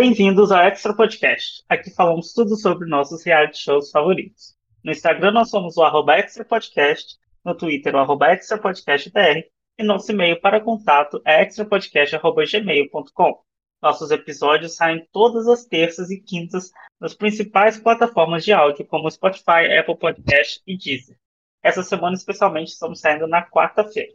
Bem-vindos ao Extra Podcast. Aqui falamos tudo sobre nossos reality shows favoritos. No Instagram nós somos o arroba Extra Podcast, no Twitter o arroba Extra Podcast BR, e nosso e-mail para contato é extrapodcast.gmail.com. Nossos episódios saem todas as terças e quintas nas principais plataformas de áudio, como Spotify, Apple Podcast e Deezer. Essa semana, especialmente, estamos saindo na quarta-feira.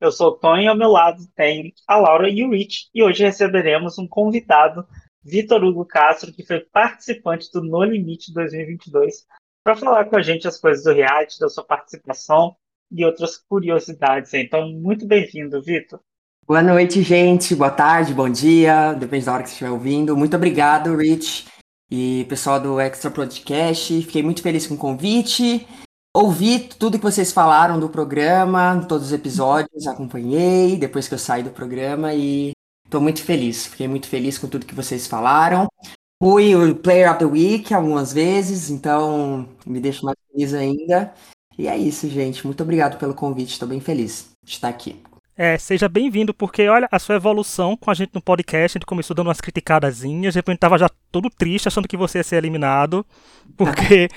Eu sou o Tony e ao meu lado tem a Laura e o Rich, e hoje receberemos um convidado, Vitor Hugo Castro, que foi participante do No Limite 2022, para falar com a gente as coisas do reality, da sua participação e outras curiosidades. Então, muito bem-vindo, Vitor. Boa noite, gente. Boa tarde, bom dia. Depende da hora que você estiver ouvindo. Muito obrigado, Rich e pessoal do Extra Podcast. Fiquei muito feliz com o convite. Ouvi tudo que vocês falaram do programa, todos os episódios, acompanhei depois que eu saí do programa e estou muito feliz. Fiquei muito feliz com tudo que vocês falaram. Fui o Player of the Week algumas vezes, então me deixa mais feliz ainda. E é isso, gente. Muito obrigado pelo convite. Estou bem feliz de estar aqui. É, seja bem-vindo, porque olha a sua evolução com a gente no podcast. A gente começou dando umas criticadazinhas, depois a tava já todo triste, achando que você ia ser eliminado. Porque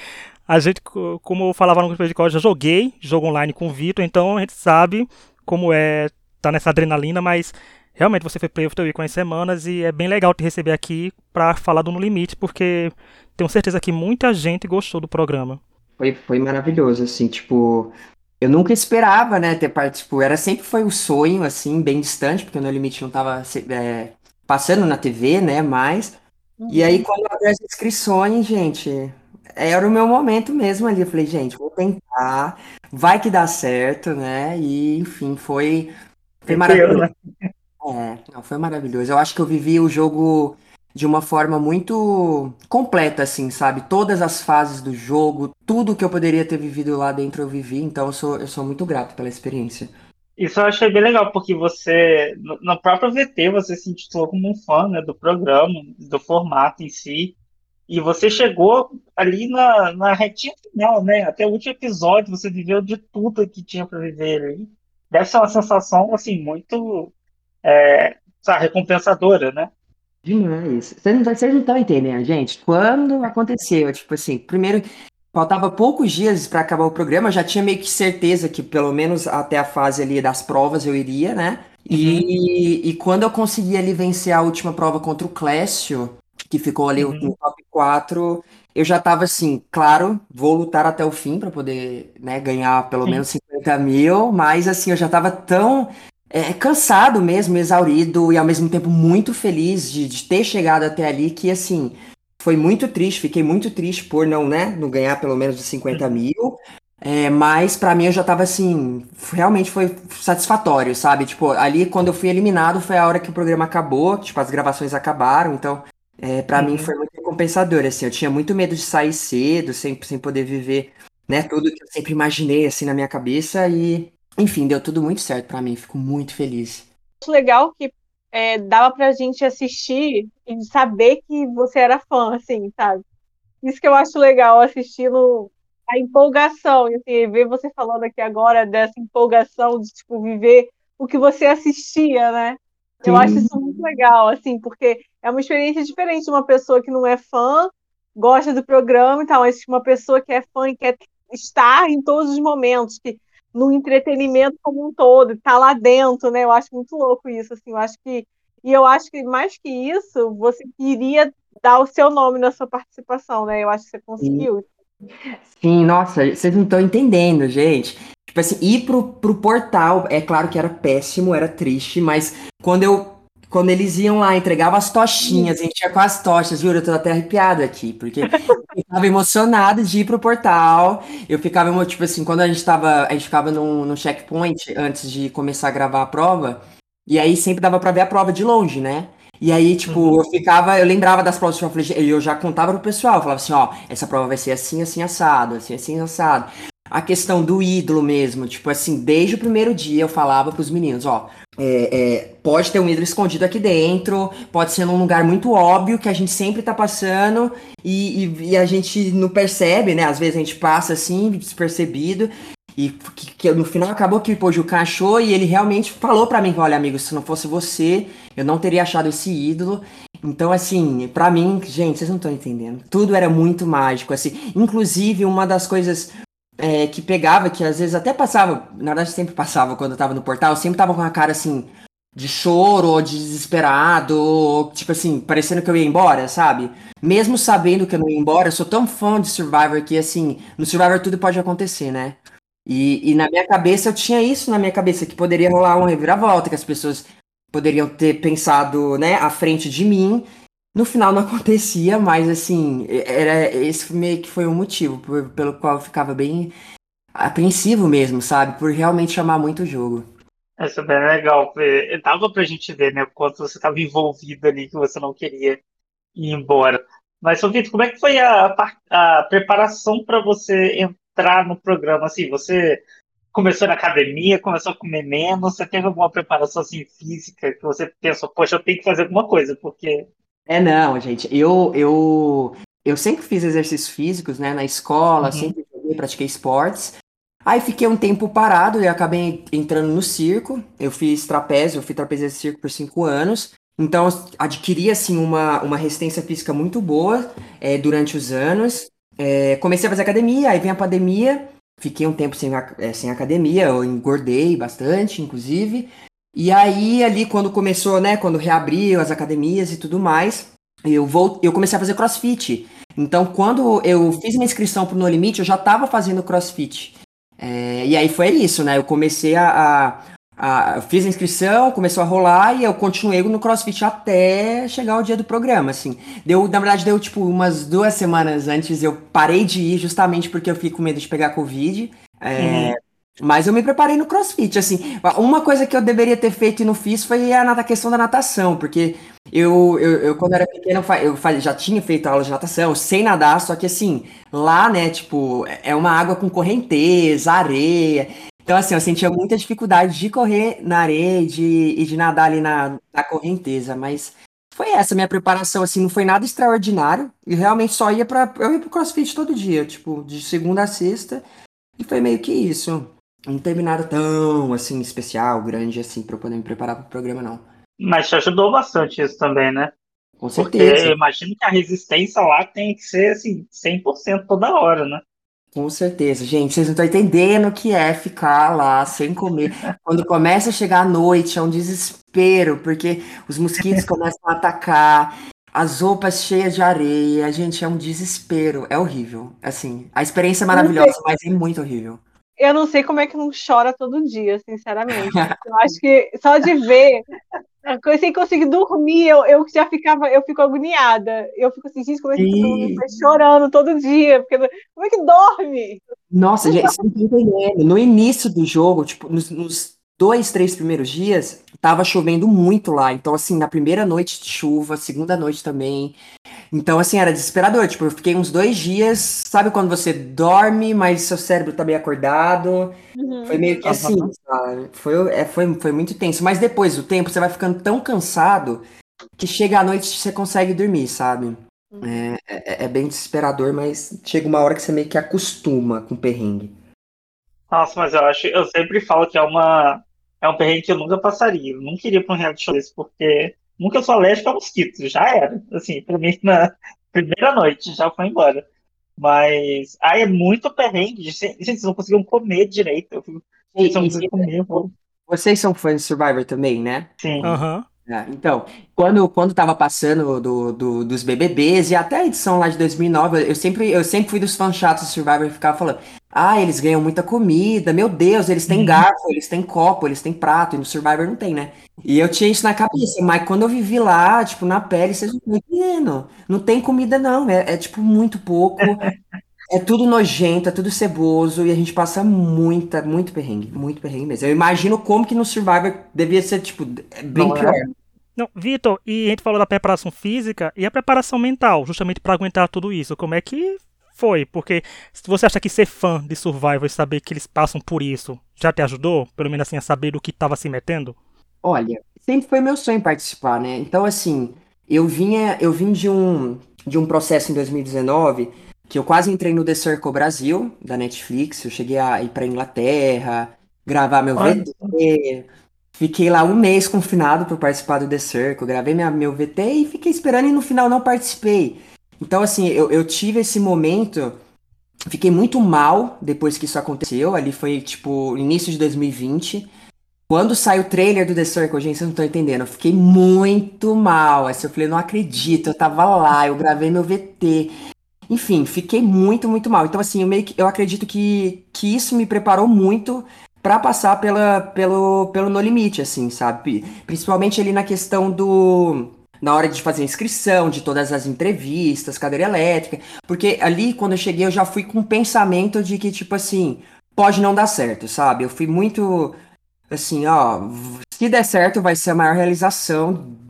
a gente, como eu falava no grupo de código, já joguei jogo online com o Vitor, então a gente sabe como é tá nessa adrenalina, mas realmente você foi player of the week com as semanas e é bem legal te receber aqui para falar do No Limite, porque tenho certeza que muita gente gostou do programa. Foi, foi maravilhoso, assim, tipo, eu nunca esperava, né, ter participado. Era sempre foi um sonho, assim, bem distante, porque o No Limite não estava é, passando na TV, né, mais. Uhum. E aí, quando abriu as inscrições, gente, era o meu momento mesmo ali. Eu falei, gente, vou tentar, vai que dá certo, né? E, enfim, foi, foi maravilhoso. É, não, foi maravilhoso. Eu acho que eu vivi o jogo de uma forma muito completa, assim, sabe? Todas as fases do jogo, tudo que eu poderia ter vivido lá dentro eu vivi, então eu sou, eu sou muito grato pela experiência. Isso eu achei bem legal, porque você, no próprio VT, você se intitulou como um fã né, do programa, do formato em si, e você chegou ali na, na retinha final, né? Até o último episódio, você viveu de tudo que tinha para viver ali. Deve ser uma sensação, assim, muito é, sabe, recompensadora, né? Demais. Vocês não estão entendendo, gente. Quando aconteceu, tipo assim, primeiro, faltava poucos dias para acabar o programa, já tinha meio que certeza que pelo menos até a fase ali das provas eu iria, né? Uhum. E, e quando eu consegui ali vencer a última prova contra o Clécio, que ficou ali uhum. no top 4, eu já tava assim, claro, vou lutar até o fim para poder né, ganhar pelo Sim. menos 50 mil, mas assim, eu já tava tão é, cansado mesmo, exaurido e ao mesmo tempo muito feliz de, de ter chegado até ali, que assim, foi muito triste, fiquei muito triste por não, né, não ganhar pelo menos os 50 mil. É, mas para mim eu já tava assim, realmente foi satisfatório, sabe? Tipo, ali quando eu fui eliminado foi a hora que o programa acabou, tipo, as gravações acabaram, então é, para uhum. mim foi muito recompensador, assim, eu tinha muito medo de sair cedo, sem, sem poder viver, né, tudo que eu sempre imaginei, assim, na minha cabeça e enfim, deu tudo muito certo para mim, fico muito feliz. Legal que é, dava pra gente assistir e saber que você era fã, assim, sabe? Isso que eu acho legal, assistindo a empolgação, e assim, ver você falando aqui agora dessa empolgação de, tipo, viver o que você assistia, né? Sim. Eu acho isso muito legal, assim, porque é uma experiência diferente de uma pessoa que não é fã, gosta do programa e tal, mas uma pessoa que é fã e quer estar em todos os momentos, que no entretenimento como um todo, tá lá dentro, né? Eu acho muito louco isso, assim, eu acho que e eu acho que mais que isso, você queria dar o seu nome na sua participação, né? Eu acho que você conseguiu. Sim, nossa, vocês não estão entendendo, gente. Tipo assim, ir pro, pro portal, é claro que era péssimo, era triste, mas quando eu quando eles iam lá, entregavam as tochinhas, a gente tinha com as tochas, juro, eu tô até arrepiado aqui, porque eu ficava emocionado de ir pro portal. Eu ficava, tipo assim, quando a gente tava, a gente ficava no, no checkpoint antes de começar a gravar a prova, e aí sempre dava pra ver a prova de longe, né? E aí, tipo, uhum. eu ficava, eu lembrava das provas e eu já contava pro pessoal, eu falava assim, ó, essa prova vai ser assim, assim, assado, assim, assim, assado. A questão do ídolo mesmo, tipo assim, desde o primeiro dia eu falava pros meninos, ó, é, é, pode ter um ídolo escondido aqui dentro, pode ser num lugar muito óbvio que a gente sempre tá passando e, e, e a gente não percebe, né? Às vezes a gente passa assim, despercebido. E que, que, no final acabou que o Pojuca achou e ele realmente falou para mim: olha, amigo, se não fosse você, eu não teria achado esse ídolo. Então, assim, pra mim, gente, vocês não estão entendendo. Tudo era muito mágico, assim. Inclusive, uma das coisas é, que pegava, que às vezes até passava, na verdade sempre passava quando eu tava no portal, sempre tava com a cara assim, de choro, ou de desesperado, ou, tipo assim, parecendo que eu ia embora, sabe? Mesmo sabendo que eu não ia embora, eu sou tão fã de Survivor que, assim, no Survivor tudo pode acontecer, né? E, e na minha cabeça eu tinha isso na minha cabeça, que poderia rolar uma reviravolta, que as pessoas poderiam ter pensado, né, à frente de mim. No final não acontecia, mas assim, era esse meio que foi um motivo por, pelo qual eu ficava bem apreensivo mesmo, sabe? Por realmente chamar muito o jogo. É bem legal. Dava pra gente ver, né, o quanto você estava envolvido ali, que você não queria ir embora. Mas, Vitor, como é que foi a, a preparação para você entrar no programa? Assim, você começou na academia, começou a comer menos, você teve alguma preparação assim, física que você pensou, poxa, eu tenho que fazer alguma coisa, porque. É, não, gente, eu, eu, eu sempre fiz exercícios físicos, né, na escola, uhum. sempre joguei, pratiquei esportes. Aí fiquei um tempo parado e acabei entrando no circo. Eu fiz trapézio, eu fui trapezista de circo por cinco anos. Então adquiri assim uma, uma resistência física muito boa é, durante os anos. É, comecei a fazer academia, aí vem a pandemia, fiquei um tempo sem, é, sem academia, eu engordei bastante, inclusive. E aí, ali, quando começou, né, quando reabriu as academias e tudo mais, eu, vou, eu comecei a fazer crossfit. Então, quando eu fiz minha inscrição pro No Limite, eu já estava fazendo crossfit. É, e aí foi isso, né? Eu comecei a, a, fiz a inscrição, começou a rolar e eu continuei no CrossFit até chegar o dia do programa, assim. Deu, na verdade, deu tipo umas duas semanas antes eu parei de ir justamente porque eu fiquei com medo de pegar Covid. É, uhum. Mas eu me preparei no crossfit, assim. Uma coisa que eu deveria ter feito e não fiz foi a, questão da natação, porque eu, eu, eu quando era pequeno, eu, já tinha feito aula de natação, sem nadar, só que assim, lá, né, tipo, é uma água com correnteza, areia. Então, assim, eu sentia muita dificuldade de correr na areia e de, e de nadar ali na, na correnteza, mas foi essa minha preparação, assim, não foi nada extraordinário. E realmente só ia pra. Eu ia pro crossfit todo dia, tipo, de segunda a sexta. E foi meio que isso não teve nada tão, assim, especial, grande, assim, pra eu poder me preparar pro programa, não. Mas te ajudou bastante isso também, né? Com certeza. Porque eu imagino que a resistência lá tem que ser, assim, 100% toda hora, né? Com certeza, gente, vocês não estão entendendo o que é ficar lá sem comer. Quando começa a chegar a noite, é um desespero, porque os mosquitos começam a atacar, as roupas cheias de areia, gente, é um desespero, é horrível. Assim, a experiência é maravilhosa, mas é muito horrível eu não sei como é que não chora todo dia, sinceramente. Eu acho que só de ver, sem conseguir dormir, eu, eu já ficava, eu fico agoniada. Eu fico assim, gente, como é que todo mundo tá chorando todo dia? Porque, como é que dorme? Nossa, gente, você não tá entendendo. No início do jogo, tipo, nos, nos dois, três primeiros dias, tava chovendo muito lá. Então, assim, na primeira noite de chuva, segunda noite também. Então, assim, era desesperador. Tipo, eu fiquei uns dois dias, sabe quando você dorme, mas seu cérebro tá meio acordado? Uhum. Foi meio que assim, sabe? Foi, é, foi, foi muito tenso. Mas depois do tempo, você vai ficando tão cansado que chega à noite você consegue dormir, sabe? Uhum. É, é, é bem desesperador, mas chega uma hora que você meio que acostuma com o perrengue. Nossa, mas eu acho, eu sempre falo que é uma é um perrengue que eu nunca passaria. Eu não queria pra um reality show desse, porque nunca sou alérgico a mosquitos. Já era. Assim, pra mim, na primeira noite, já foi embora. Mas, aí é muito perrengue. Gente, vocês não conseguiam comer direito. Eu fico, vocês não conseguiam comer. Vocês são fãs de Survivor também, né? Sim. Uhum. É, então, quando, quando tava passando do, do, dos BBBs e até a edição lá de 2009, eu sempre, eu sempre fui dos fãs chatos de Survivor e ficava falando: ah, eles ganham muita comida, meu Deus, eles têm uhum. garfo, eles têm copo, eles têm prato, e no Survivor não tem, né? E eu tinha isso na cabeça, mas quando eu vivi lá, tipo, na pele, vocês não entendendo. Não tem comida, não, é, é tipo muito pouco. É tudo nojento, é tudo ceboso e a gente passa muita, muito perrengue, muito perrengue mesmo. Eu imagino como que no Survivor devia ser, tipo, bem não, pior. É. Não, Vitor, e a gente falou da preparação física e a preparação mental, justamente para aguentar tudo isso. Como é que foi? Porque se você acha que ser fã de Survivor e saber que eles passam por isso já te ajudou, pelo menos assim, a saber do que estava se metendo? Olha, sempre foi meu sonho participar, né? Então, assim, eu vinha, eu vim de um, de um processo em 2019 que eu quase entrei no The Circle Brasil, da Netflix. Eu cheguei a ir pra Inglaterra, gravar meu VT, Fiquei lá um mês confinado para participar do The Circle, gravei minha, meu VT e fiquei esperando e no final não participei. Então, assim, eu, eu tive esse momento, fiquei muito mal depois que isso aconteceu. Ali foi, tipo, início de 2020. Quando saiu o trailer do The Circle, gente, vocês não estão entendendo. Eu fiquei muito mal. Assim, eu falei, não acredito, eu tava lá, eu gravei meu VT. Enfim, fiquei muito, muito mal. Então, assim, eu, meio que, eu acredito que, que isso me preparou muito para passar pela, pelo, pelo No Limite, assim, sabe? Principalmente ali na questão do. Na hora de fazer a inscrição, de todas as entrevistas, cadeira elétrica. Porque ali, quando eu cheguei, eu já fui com o pensamento de que, tipo assim, pode não dar certo, sabe? Eu fui muito. Assim, ó, se der certo, vai ser a maior realização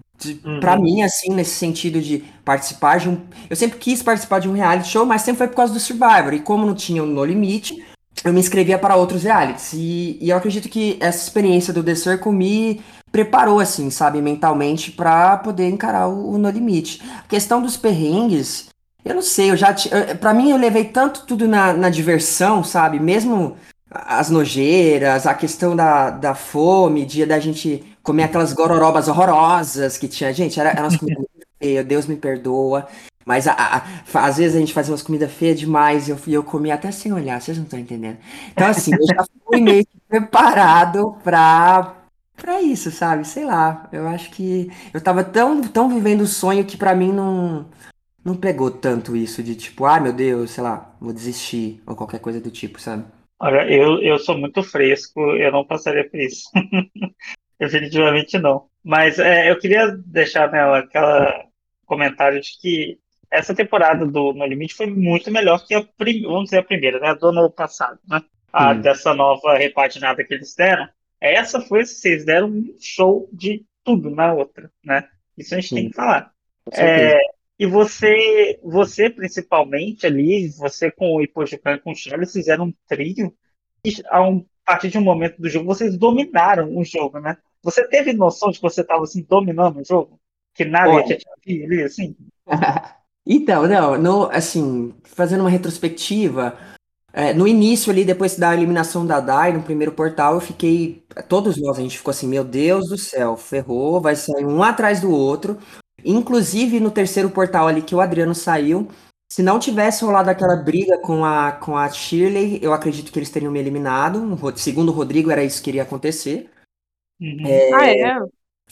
Uhum. Pra mim, assim, nesse sentido de participar de um. Eu sempre quis participar de um reality show, mas sempre foi por causa do Survivor. E como não tinha No Limite, eu me inscrevia para outros realities. E, e eu acredito que essa experiência do The Circle me preparou, assim, sabe, mentalmente, para poder encarar o, o, No Limite. A questão dos perrengues, eu não sei, eu já. para mim, eu levei tanto tudo na, na diversão, sabe? Mesmo as nojeiras, a questão da, da fome, dia da gente comer aquelas gororobas horrorosas que tinha. Gente, era, eram umas comidas Deus me perdoa. Mas a, a, a, às vezes a gente fazia umas comidas feias demais e eu, eu comia até sem olhar, vocês não estão entendendo. Então, assim, eu já fui meio que preparado pra, pra isso, sabe? Sei lá, eu acho que eu tava tão, tão vivendo o sonho que pra mim não, não pegou tanto isso de tipo, ah, meu Deus, sei lá, vou desistir ou qualquer coisa do tipo, sabe? Olha, eu, eu sou muito fresco, eu não passaria por isso. Definitivamente não. Mas é, eu queria deixar nela aquela comentário de que essa temporada do No Limite foi muito melhor que a, prim, vamos dizer, a primeira, né? Do ano passado, né? A, hum. Dessa nova repaginada que eles deram. Essa foi, vocês deram um show de tudo na outra, né? Isso a gente tem que falar. É, e você, você principalmente ali, você com o Ipojucan e com o Charles fizeram um trio. E a, um, a partir de um momento do jogo, vocês dominaram o jogo, né? Você teve noção de que você estava assim, dominando o jogo? Que nada Olha. ia te atingir ali, assim? então, não, no, assim, fazendo uma retrospectiva, é, no início ali, depois da eliminação da DAI, no primeiro portal, eu fiquei. Todos nós, a gente ficou assim, meu Deus do céu, ferrou, vai sair um atrás do outro. Inclusive no terceiro portal ali que o Adriano saiu, se não tivesse rolado aquela briga com a, com a Shirley, eu acredito que eles teriam me eliminado. Segundo o Rodrigo, era isso que iria acontecer. Uhum. É, ah, é?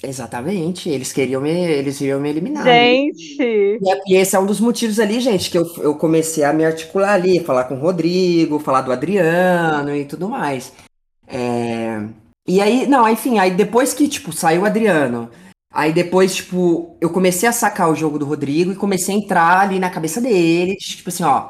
Exatamente, eles queriam me, eles iriam me eliminar. Gente! E, é, e, esse é um dos motivos ali, gente, que eu, eu comecei a me articular ali, falar com o Rodrigo, falar do Adriano e tudo mais. É... E aí, não, enfim, aí depois que, tipo, saiu o Adriano, Aí depois, tipo, eu comecei a sacar o jogo do Rodrigo e comecei a entrar ali na cabeça dele, tipo assim, ó.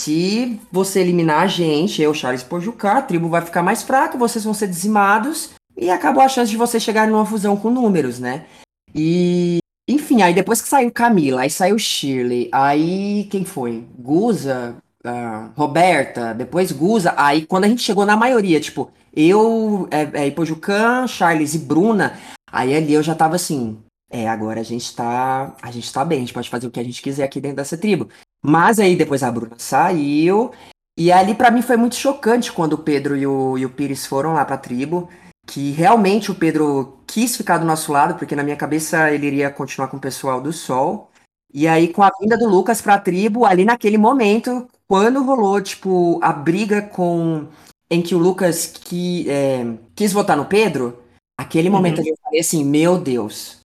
Se você eliminar a gente, eu, Charles Pojucá, a tribo vai ficar mais fraca, vocês vão ser dizimados e acabou a chance de você chegar numa fusão com números, né? E, enfim, aí depois que saiu Camila, aí saiu Shirley, aí quem foi? Guza, uh, Roberta, depois Guza, aí quando a gente chegou na maioria, tipo, eu, é, é, Ipojucan, Charles e Bruna, Aí ali eu já tava assim, é, agora a gente tá, a gente tá bem, a gente pode fazer o que a gente quiser aqui dentro dessa tribo. Mas aí depois a Bruna saiu, e ali para mim foi muito chocante quando o Pedro e o, e o Pires foram lá pra tribo, que realmente o Pedro quis ficar do nosso lado, porque na minha cabeça ele iria continuar com o pessoal do Sol. E aí, com a vinda do Lucas pra tribo, ali naquele momento, quando rolou, tipo, a briga com. em que o Lucas que, é, quis votar no Pedro, Aquele uhum. momento ali eu falei assim, meu Deus.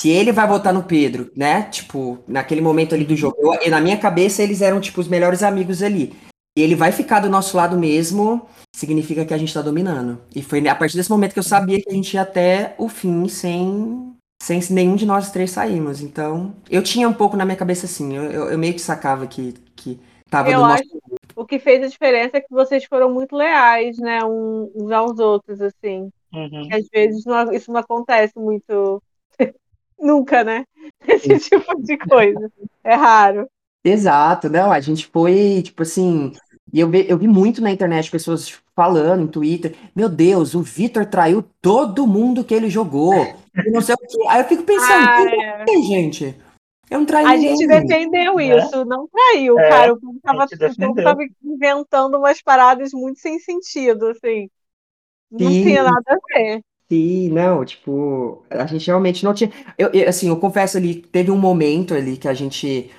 Se ele vai votar no Pedro, né? Tipo, naquele momento ali do jogo. Eu, na minha cabeça, eles eram, tipo, os melhores amigos ali. E ele vai ficar do nosso lado mesmo, significa que a gente tá dominando. E foi a partir desse momento que eu sabia que a gente ia até o fim sem, sem nenhum de nós três sairmos. Então, eu tinha um pouco na minha cabeça assim, eu, eu, eu meio que sacava que, que tava eu do nosso acho, O que fez a diferença é que vocês foram muito leais, né, uns aos outros, assim. Uhum. às vezes não, isso não acontece muito. Nunca, né? Esse tipo de coisa. É raro. Exato, não, a gente foi, tipo assim, e eu vi, eu vi muito na internet pessoas falando, em Twitter, meu Deus, o Vitor traiu todo mundo que ele jogou, e não sei o quê. Aí eu fico pensando, ah, é. que, gente? Eu não traí A ninguém. gente defendeu né? isso, não traiu, é, cara. O povo tava, tava inventando umas paradas muito sem sentido, assim. Não Sim. tinha nada a ver. Sim, não, tipo, a gente realmente não tinha. Eu, eu, assim, eu confesso ali, teve um momento ali que a gente.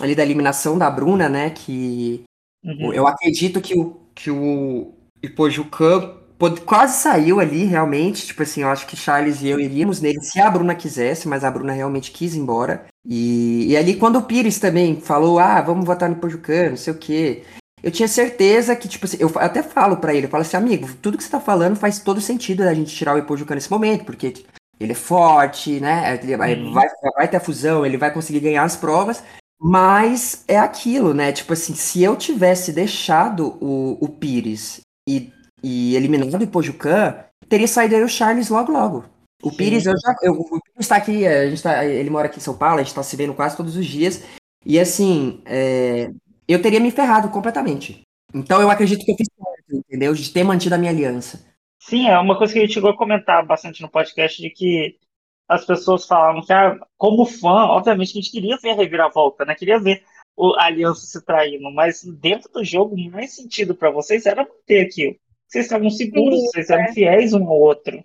Ali da eliminação da Bruna, né? Que Uhum. eu acredito que o, que o Ipojucan pod- quase saiu ali, realmente. Tipo assim, eu acho que Charles e eu iríamos nele se a Bruna quisesse, mas a Bruna realmente quis ir embora. E, e ali, quando o Pires também falou, ah, vamos votar no Ipojucan, não sei o quê. Eu tinha certeza que, tipo assim, eu até falo pra ele, eu falo assim, amigo, tudo que você tá falando faz todo sentido da gente tirar o Ipojucan nesse momento, porque ele é forte, né? Ele vai, Uhum. vai, vai ter a fusão, ele vai conseguir ganhar as provas. Mas é aquilo, né? Tipo assim, se eu tivesse deixado o, o Pires e, e eliminado o Ipojucan, teria saído aí o Charles logo logo. O Sim. Pires, eu já. Eu, o Pires tá aqui, a gente tá, ele mora aqui em São Paulo, a gente tá se vendo quase todos os dias. E assim, é, eu teria me ferrado completamente. Então eu acredito que eu fiz certo, entendeu? De ter mantido a minha aliança. Sim, é uma coisa que a gente chegou a comentar bastante no podcast de que as pessoas falavam que, ah, como fã, obviamente que a gente queria ver a reviravolta, né? Queria ver o- a aliança se traindo, mas dentro do jogo, o mais sentido pra vocês era manter aquilo. Vocês estavam seguros, Sim, vocês eram fiéis um ao outro. Né?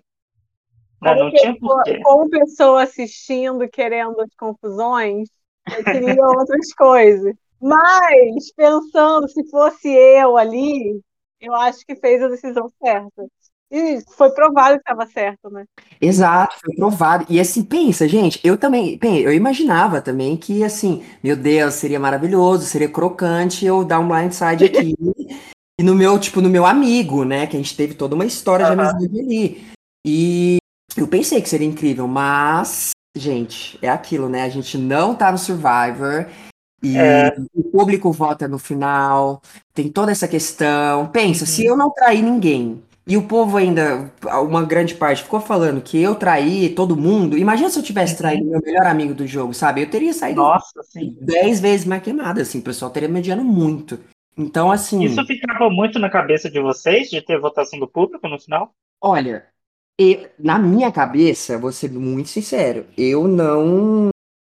Como Não tinha porquê. como pessoa assistindo, querendo as confusões, eu queria outras coisas. Mas, pensando, se fosse eu ali, eu acho que fez a decisão certa. E foi provado que estava certo, né? Exato, foi provado. E assim, pensa, gente, eu também, bem, eu imaginava também que, assim, meu Deus, seria maravilhoso, seria crocante eu dar um blindside aqui. e no meu, tipo, no meu amigo, né? Que a gente teve toda uma história de Aham. amizade ali. E eu pensei que seria incrível, mas, gente, é aquilo, né? A gente não tá no Survivor. E É. o público vota no final, tem toda essa questão. Pensa, se Uhum. eu não trair ninguém, e o povo ainda, uma grande parte, ficou falando que eu traí todo mundo. Imagina se eu tivesse traído meu melhor amigo do jogo, sabe? Eu teria saído Nossa, dez vezes mais queimada, assim, o pessoal teria mediano muito. Então, assim, Isso ficava muito na cabeça de vocês, de ter votação do público no final? olha, e- na minha cabeça, vou ser muito sincero, eu não,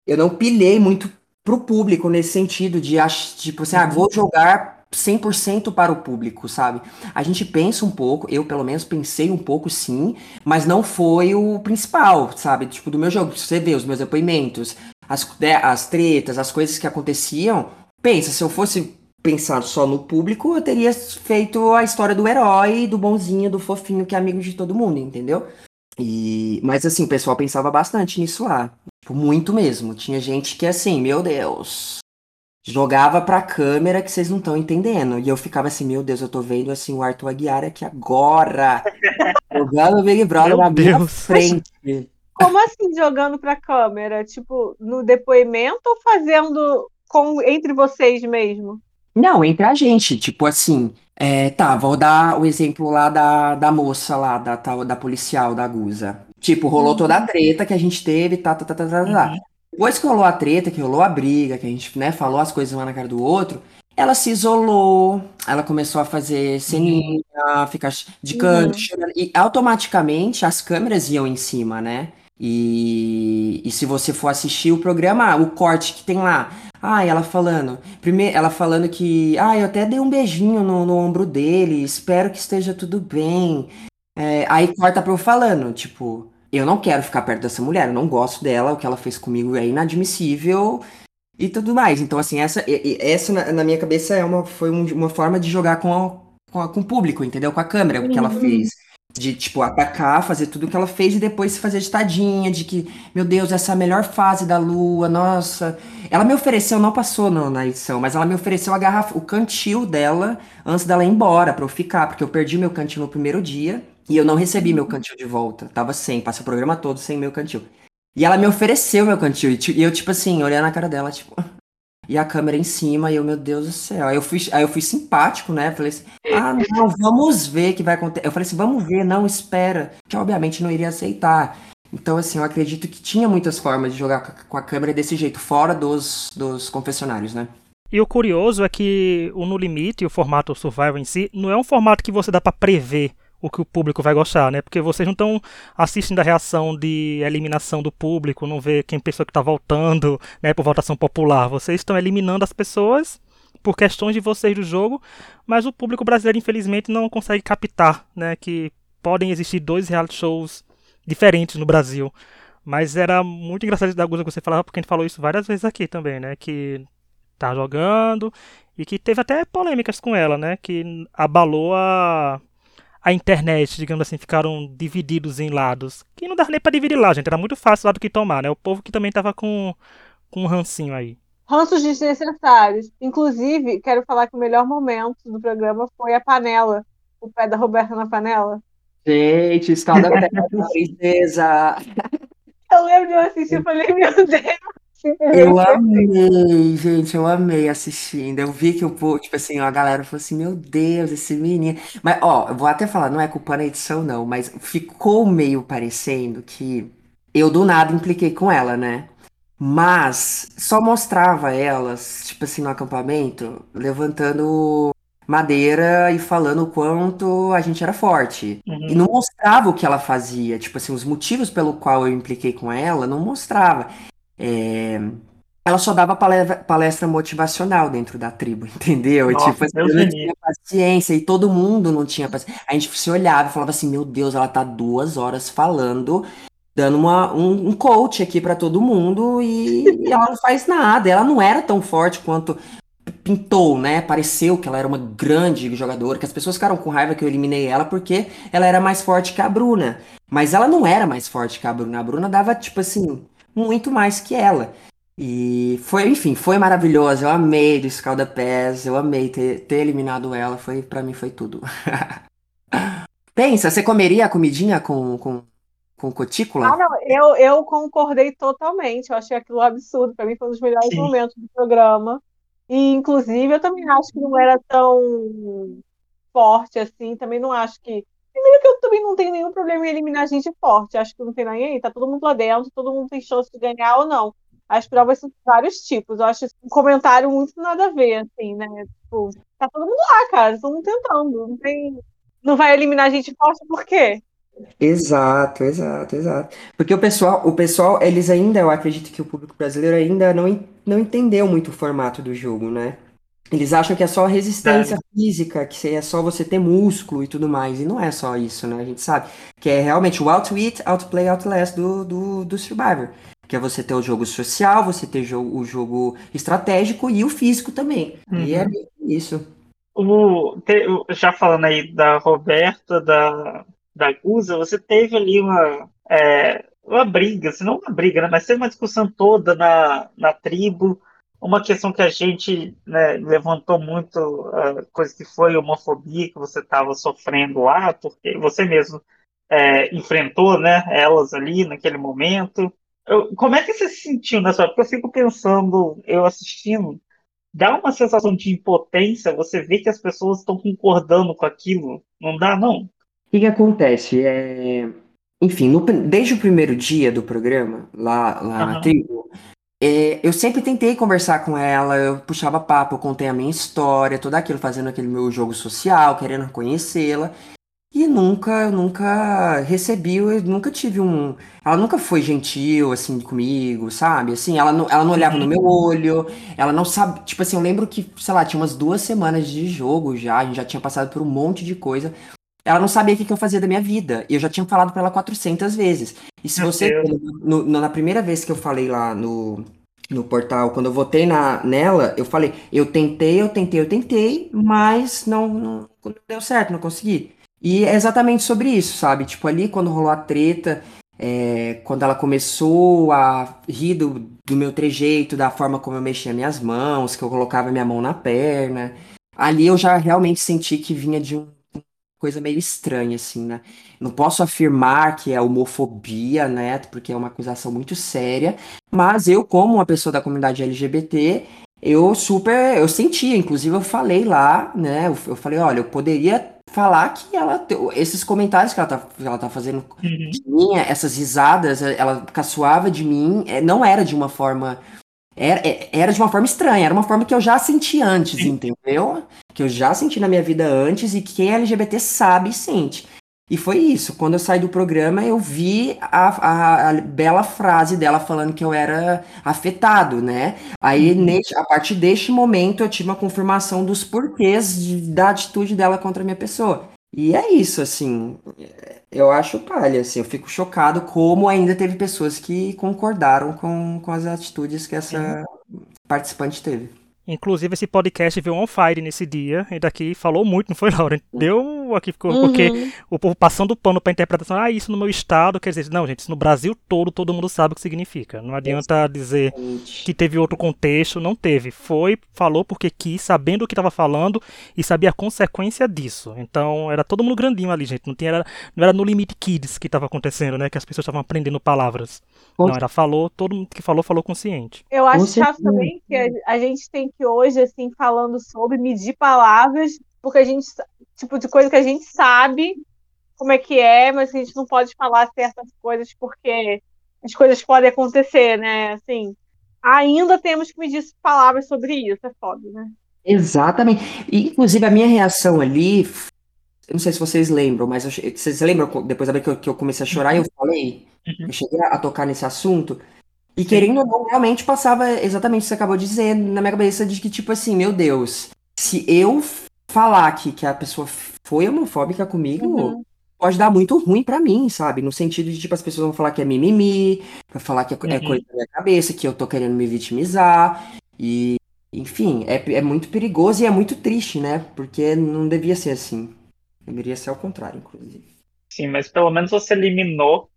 eu não pilhei muito pro público nesse sentido de, tipo assim, ah, vou jogar 100% para o público, sabe? A gente pensa um pouco, eu pelo menos pensei um pouco sim, mas não foi o principal, sabe? Tipo, do meu jogo, você vê os meus depoimentos, as, né, as tretas, as coisas que aconteciam. Pensa, se eu fosse pensar só no público, eu teria feito a história do herói, do bonzinho, do fofinho que é amigo de todo mundo, entendeu? E, mas assim, o pessoal pensava bastante nisso lá. Tipo, muito mesmo. Tinha gente que assim, meu Deus, jogava pra câmera que vocês não estão entendendo. E eu ficava assim, meu Deus, eu tô vendo assim o Arthur Aguiar aqui agora. jogando o Big Brother Meu na minha Deus. frente. Como assim jogando pra câmera? Tipo, no depoimento ou fazendo com, entre vocês mesmo? Não, entre a gente, tipo assim, é, tá, vou dar o exemplo lá da, da moça lá, da, tal- da policial, da Guza. Tipo, rolou toda a treta que a gente teve, tá, tá, tá, tá, tá, tá. Uhum. Depois que rolou a treta, que rolou a briga, que a gente, né, falou as coisas uma na cara do outro, ela se isolou, ela começou a fazer ceninha, ficar de canto, Uhum. chorando, e automaticamente as câmeras iam em cima, né? E, e se você for assistir o programa, o corte que tem lá, ah, ela falando, primeiro, ela falando que, ah, eu até dei um beijinho no, no ombro dele, espero que esteja tudo bem. É, aí corta pra eu falando, tipo, eu não quero ficar perto dessa mulher, eu não gosto dela, o que ela fez comigo é inadmissível e tudo mais. Então, assim, essa, essa na, minha cabeça é uma, foi um- uma forma de jogar com, a- com, a- com o público, entendeu? Com a câmera, o que ela Uhum. fez. De, tipo, atacar, fazer tudo o que ela fez e depois se fazer de tadinha, de que, meu Deus, essa é a melhor fase da lua, nossa. Ela me ofereceu, não passou no- na edição, mas ela me ofereceu a garrafa, o cantil dela antes dela ir embora pra eu ficar, porque eu perdi meu cantil no primeiro dia e eu não recebi meu cantil de volta. Tava sem, passei o programa todo sem meu cantil. E ela me ofereceu meu cantil e eu, tipo assim, olhando na cara dela, tipo. E a câmera em cima, e eu, meu Deus do céu. Aí eu fui, aí eu fui simpático, né? Falei assim, ah, não, vamos ver o que vai acontecer. Eu falei assim, vamos ver, não, espera. Que obviamente não iria aceitar. Então, assim, eu acredito que tinha muitas formas de jogar com a- câmera desse jeito, fora dos, dos confessionários, né? E o curioso é que o No Limite, o formato Survival em si, não é um formato que você dá pra prever o que o público vai gostar, né? Porque vocês não estão assistindo a reação de eliminação do público, não vê quem pessoa que tá voltando, né, por votação popular. Vocês estão eliminando as pessoas por questões de vocês do jogo, mas o público brasileiro infelizmente não consegue captar, né, que podem existir dois reality shows diferentes no Brasil. Mas era muito engraçado da coisa que você falava, porque a gente falou isso várias vezes aqui também, né? Que tá jogando e que teve até polêmicas com ela, né? Que abalou a, a internet, digamos assim, ficaram divididos em lados. Que não dava nem pra dividir lá, gente. Era muito fácil lá do que tomar, né? O povo que também tava com, com um rancinho aí. Ranços desnecessários. Inclusive, quero falar que o melhor momento do programa foi a panela. O pé da Roberta na panela. Gente, escalda da princesa. Eu lembro de eu assistir e falei, meu Deus. Eu amei, gente, eu amei assistindo. Eu vi que o povo, tipo assim, a galera falou assim, meu Deus, esse menino. Mas, ó, eu vou até falar, não é culpa na edição, não, mas ficou meio parecendo que eu do nada impliquei com ela, né? Mas só mostrava elas, tipo assim, no acampamento, levantando madeira e falando o quanto a gente era forte. Uhum. E não mostrava o que ela fazia. Tipo assim, os motivos pelo qual eu impliquei com ela, não mostrava. É, Ela só dava palestra, palestra motivacional dentro da tribo, entendeu? Nossa, tipo assim, eu não tinha paciência e todo mundo não tinha paciência. A gente se olhava e falava assim, meu Deus, ela tá duas horas falando, dando uma, um, um coach aqui pra todo mundo e, e ela não faz nada. Ela não era tão forte quanto pintou, né? Pareceu que ela era uma grande jogadora, que as pessoas ficaram com raiva que eu eliminei ela porque ela era mais forte que a Bruna. Mas ela não era mais forte que a Bruna. A Bruna dava, tipo assim, muito mais que ela. E foi, enfim, foi maravilhoso. Eu amei do Scalda Pés, eu amei ter, ter eliminado ela. Foi, para mim foi tudo. Pensa, você comeria a comidinha com, com, com cutícula? Ah, não, eu, eu concordei totalmente. Eu achei aquilo absurdo. Para mim foi um dos melhores Sim. momentos do programa. E, inclusive, eu também acho que não era tão forte assim. Também não acho que. Que eu também não tenho nenhum problema em eliminar gente forte. Acho que não tem aí. Tá todo mundo lá dentro, todo mundo tem chance de ganhar ou não. As provas são de vários tipos. Eu acho um comentário muito nada a ver, assim, né? Tipo, tá todo mundo lá, cara. Todo mundo tentando. Não tem. Não vai eliminar gente forte por quê? Exato, exato, exato. Porque o pessoal, o pessoal, eles ainda, eu acredito que o público brasileiro ainda não, não entendeu muito o formato do jogo, né? Eles acham que é só resistência física, que é só você ter músculo e tudo mais. E não é só isso, né? A gente sabe que é realmente o outwit, outplay, outlast do, do, do Survivor. Que é você ter o jogo social, você ter o jogo estratégico e o físico também. E é bem isso. O, te- já falando aí da Roberta, da, da Guza, você teve ali uma, é, uma briga, se não uma briga, né, mas teve uma discussão toda na, na tribo, uma questão que a gente né, levantou muito, a coisa que foi homofobia que você estava sofrendo lá, porque você mesmo é, enfrentou né, elas ali naquele momento. Eu- como é que você se sentiu nessa época? Eu fico pensando, eu assistindo, dá uma sensação de impotência, você vê que as pessoas estão concordando com aquilo. Não dá, não? O que que acontece? É... Enfim, no desde o primeiro dia do programa, lá, lá na Aham. tribo, é, eu sempre tentei conversar com ela, eu puxava papo, eu contei a minha história, tudo aquilo, fazendo aquele meu jogo social, querendo conhecê-la. E nunca, eu nunca recebi, eu nunca tive um. Ela nunca foi gentil, assim, comigo, sabe? Assim, ela não, ela não olhava no meu olho, ela não sabe. Tipo assim, eu lembro que, sei lá, tinha umas duas semanas de jogo já, a gente já tinha passado por um monte de coisa. Ela não sabia o que, que eu fazia da minha vida. E eu já tinha falado pra ela 400 vezes. E se Meu você. No- no- na primeira vez que eu falei lá no, no portal, quando eu votei na, nela, eu falei: eu tentei, eu tentei, eu tentei, mas não, não, não deu certo, não consegui. E é exatamente sobre isso, sabe? Tipo, ali quando rolou a treta, é, quando ela começou a rir do, do meu trejeito, da forma como eu mexia minhas mãos, que eu colocava minha mão na perna, ali eu já realmente senti que vinha de um- coisa meio estranha, assim, né? Não posso afirmar que é homofobia, né? Porque é uma acusação muito séria, mas eu, como uma pessoa da comunidade LGBT, eu super, eu sentia, inclusive eu falei lá, né? Eu, eu falei, olha, eu poderia falar que ela, esses comentários que ela tá, que ela tá fazendo Uhum. de mim, essas risadas, ela caçoava de mim, é, não era de uma forma. Era, é- era de uma forma estranha, era uma forma que eu já senti antes, Sim. entendeu? Que eu já senti na minha vida antes e que quem é LGBT sabe e sente. E foi isso. Quando eu saí do programa, eu vi a, a- a bela frase dela falando que eu era afetado, né? Aí, Uhum. neste- a partir deste momento, eu tive uma confirmação dos porquês de- da atitude dela contra a minha pessoa. E é isso, assim, eu acho palha, assim, eu fico chocado como ainda teve pessoas que concordaram com, com as atitudes que essa participante teve. Inclusive, esse podcast veio on fire nesse dia. E daqui falou muito, não foi, Laura? Deu aqui, ficou, uhum. porque o povo passando pano pra interpretação. Ah, isso no meu estado. Quer dizer, não, gente, isso no Brasil todo, todo mundo sabe o que significa. Não adianta dizer que teve outro contexto. Não teve. Foi, falou porque quis, sabendo o que estava falando e sabia a consequência disso. Então, era todo mundo grandinho ali, gente. Não, tinha, era, não era no limite kids que estava acontecendo, né? Que as pessoas estavam aprendendo palavras. Não, era falou, todo mundo que falou, falou consciente. Eu acho chato também que a gente tem que hoje, assim, falando sobre medir palavras, porque a gente, tipo, de coisa que a gente sabe como é que é, mas a gente não pode falar certas coisas porque as coisas podem acontecer, né? Assim, ainda temos que medir palavras sobre isso, é foda, né? Exatamente. E, inclusive, a minha reação ali, eu não sei se vocês lembram, mas eu, vocês lembram depois da que eu, que eu comecei a chorar, eu falei, uhum. eu cheguei a tocar nesse assunto, e Sim. querendo ou não, realmente passava exatamente o que você acabou de dizer na minha cabeça de que, tipo assim, meu Deus, se eu falar que, que a pessoa foi homofóbica comigo, uhum. pode dar muito ruim para mim, sabe? No sentido de, tipo, as pessoas vão falar que é mimimi, vai falar que é, é uhum. é coisa da minha cabeça, que eu tô querendo me vitimizar. E, enfim, é, é muito perigoso e é muito triste, né? Porque não devia ser assim. Deveria ser ao contrário, inclusive. Sim, mas pelo menos você eliminou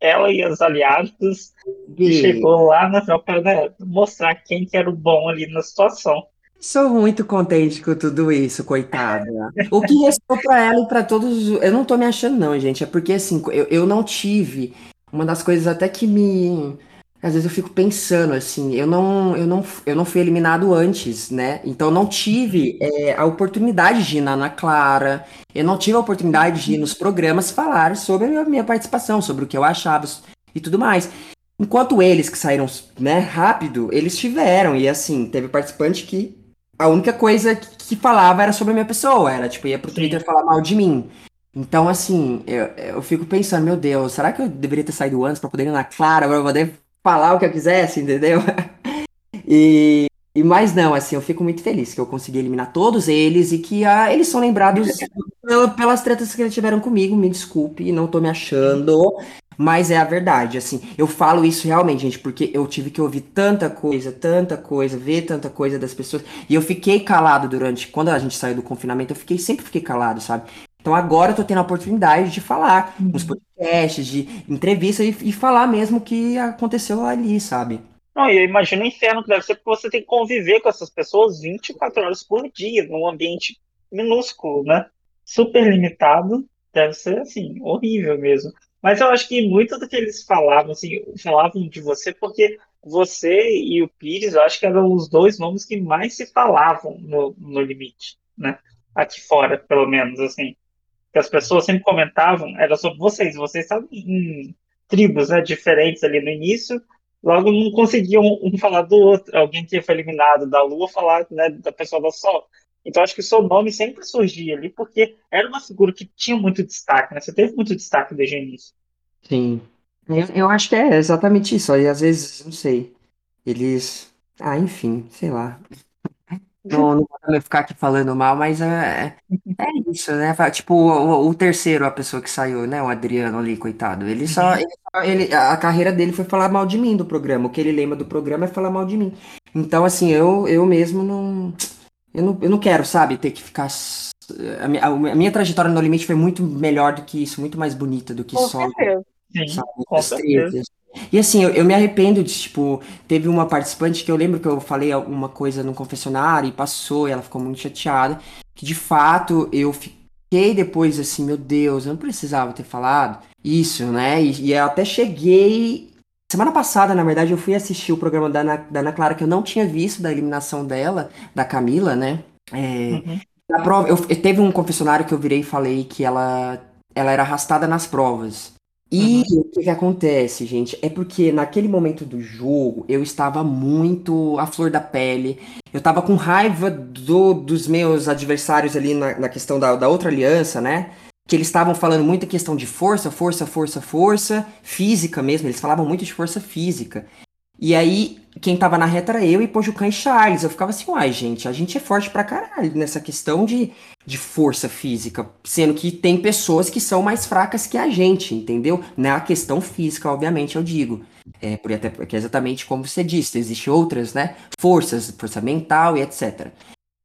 ela e as aliadas e chegou lá na final para né, mostrar quem que era o bom ali na situação. Sou muito contente com tudo isso, coitada. O que restou para ela e para todos. Eu não tô me achando, não, gente. É porque, assim, eu, eu não tive. Uma das coisas até que me às vezes eu fico pensando assim, eu não, eu não, eu não fui eliminado antes, né? Então eu não tive é, a oportunidade de ir na Ana Clara, eu não tive a oportunidade de ir nos programas falar sobre a minha participação, sobre o que eu achava e tudo mais. Enquanto eles que saíram, né, rápido, eles tiveram e assim teve participante que a única coisa que falava era sobre a minha pessoa, era tipo ia pro Twitter falar mal de mim. Então, assim, eu, eu fico pensando, meu Deus, será que eu deveria ter saído antes para poder ir na Clara, vou poder falar o que eu quisesse, entendeu? e, e mais não, assim, eu fico muito feliz que eu consegui eliminar todos eles e que ah, eles são lembrados pelas tretas que eles tiveram comigo. Me desculpe, não tô me achando. Mas é a verdade, assim, eu falo isso realmente, gente, porque eu tive que ouvir tanta coisa, tanta coisa, ver tanta coisa das pessoas, e eu fiquei calado durante, quando a gente saiu do confinamento, eu fiquei, sempre fiquei calado, sabe? Então agora eu tô tendo a oportunidade de falar uhum. nos podcasts, de entrevista e, e, falar mesmo o que aconteceu ali, sabe? Não, eu imagino o inferno que deve ser porque você tem que conviver com essas pessoas 24 horas por dia, num ambiente minúsculo, né? Super limitado. Deve ser, assim, horrível mesmo. Mas eu acho que muito do que eles falavam, assim, falavam de você porque você e o Pires, eu acho que eram os dois nomes que mais se falavam no, no limite, né? Aqui fora, pelo menos, assim que as pessoas sempre comentavam era sobre vocês. Vocês estavam em tribos né, diferentes ali no início, logo não conseguiam um falar do outro. Alguém que foi eliminado da Lua falar né, da pessoa do Sol. Então acho que o seu nome sempre surgia ali, porque era uma figura que tinha muito destaque, né? Você teve muito destaque desde o início. Sim. Eu, eu acho que é exatamente isso. E às vezes, não sei, eles. Ah, enfim, sei lá. Não, não vou ficar aqui falando mal, mas é, é isso, né? Tipo, o, o terceiro, a pessoa que saiu, né? O Adriano ali, coitado. Ele só, uhum. ele só- ele- a carreira dele foi falar mal de mim do programa. O que ele lembra do programa é falar mal de mim. Então, assim, eu, eu mesmo não, eu não, eu não quero, sabe, ter que ficar. A minha, a minha trajetória no Limite foi muito melhor do que isso, muito mais bonita do que Com só, certeza. Sim, sabe, com as certeza. tretas. E assim, eu, eu me arrependo de, tipo, teve uma participante que eu lembro que eu falei alguma coisa no confessionário e passou, e ela ficou muito chateada, que de fato eu fiquei depois assim, meu Deus, eu não precisava ter falado isso, né? E, e eu até cheguei. Semana passada, na verdade, eu fui assistir o programa da Ana, da Ana Clara, que eu não tinha visto, da eliminação dela, da Camila, né? É, uhum. Na prova, eu, teve um confessionário que eu virei e falei que ela, ela era arrastada nas provas. E uhum. o que, que acontece, gente? É porque naquele momento do jogo eu estava muito à flor da pele. Eu estava com raiva do, dos meus adversários ali na, na questão da, da outra aliança, né? Que eles estavam falando muito questão de força, força, força, força, física mesmo. Eles falavam muito de força física. E aí, quem tava na reta era eu e Pojucan e Charles. Eu ficava assim, uai, gente, a gente é forte pra caralho nessa questão de, de força física. Sendo que tem pessoas que são mais fracas que a gente, entendeu? Na questão física, obviamente, eu digo. É, por, até porque é exatamente como você disse, existem outras, né? Forças, força mental e etc.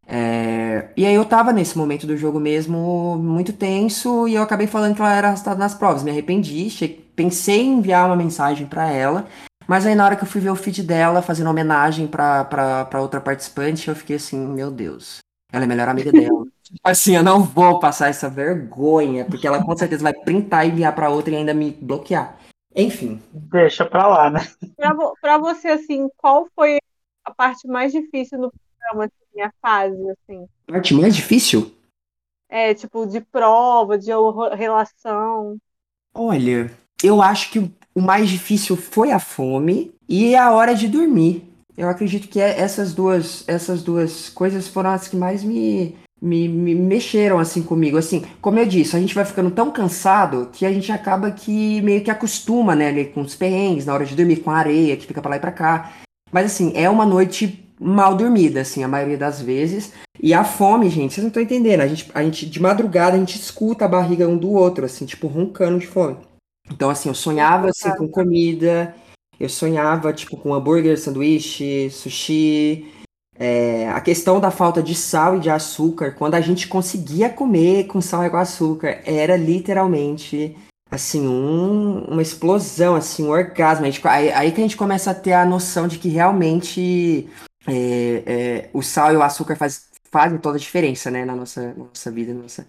É, e aí eu tava nesse momento do jogo mesmo muito tenso e eu acabei falando que ela era arrastada nas provas. Me arrependi, pensei em enviar uma mensagem para ela, mas aí na hora que eu fui ver o feed dela fazendo homenagem pra, pra, pra outra participante, eu fiquei assim, meu Deus, ela é a melhor amiga dela. assim, eu não vou passar essa vergonha, porque ela com certeza vai printar e enviar pra outra e ainda me bloquear. Enfim. Deixa pra lá, né? Pra, pra você, assim, qual foi a parte mais difícil no programa, assim, a fase, assim? A parte mais difícil? É, tipo, de prova, de relação. Olha, eu acho que o mais difícil foi a fome e a hora de dormir. Eu acredito que é, essas duas, essas duas coisas foram as que mais me, me, me, mexeram assim comigo. Assim, como eu disse, a gente vai ficando tão cansado que a gente acaba que meio que acostuma, né, ali, com os perrengues, na hora de dormir, com a areia que fica para lá e pra cá. Mas assim, é uma noite mal dormida, assim, a maioria das vezes. E a fome, gente, vocês não estão entendendo. A gente, a gente, de madrugada, a gente escuta a barriga um do outro, assim, tipo, roncando de fome. Então, assim, eu sonhava assim, com comida, eu sonhava, tipo, com hambúrguer, sanduíche, sushi. É, a questão da falta de sal e de açúcar, quando a gente conseguia comer com sal e com açúcar, era literalmente, assim, um, uma explosão, assim, um orgasmo. Gente, aí, aí, que a gente começa a ter a noção de que realmente é, é, o sal e o açúcar faz, fazem toda a diferença, né, na nossa, na nossa vida, no nosso,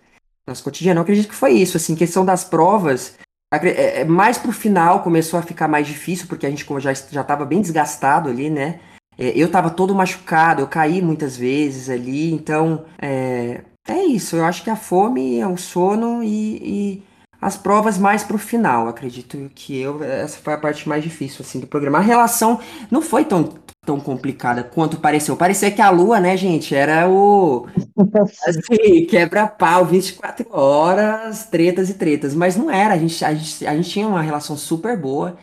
nosso cotidiano. Eu acredito que foi isso, assim, questão das provas é, é, mais pro final começou a ficar mais difícil, porque a gente já, já tava bem desgastado ali, né? É, eu tava todo machucado, eu caí muitas vezes ali, então é, é isso. Eu acho que a fome, é o sono e, e as provas mais pro final. Acredito que eu essa foi a parte mais difícil assim do programa. A relação não foi tão tão complicada quanto pareceu. Parecia que a Lua, né, gente, era o assim, quebra-pau 24 horas, tretas e tretas, mas não era. A gente, a gente, a gente tinha uma relação super boa.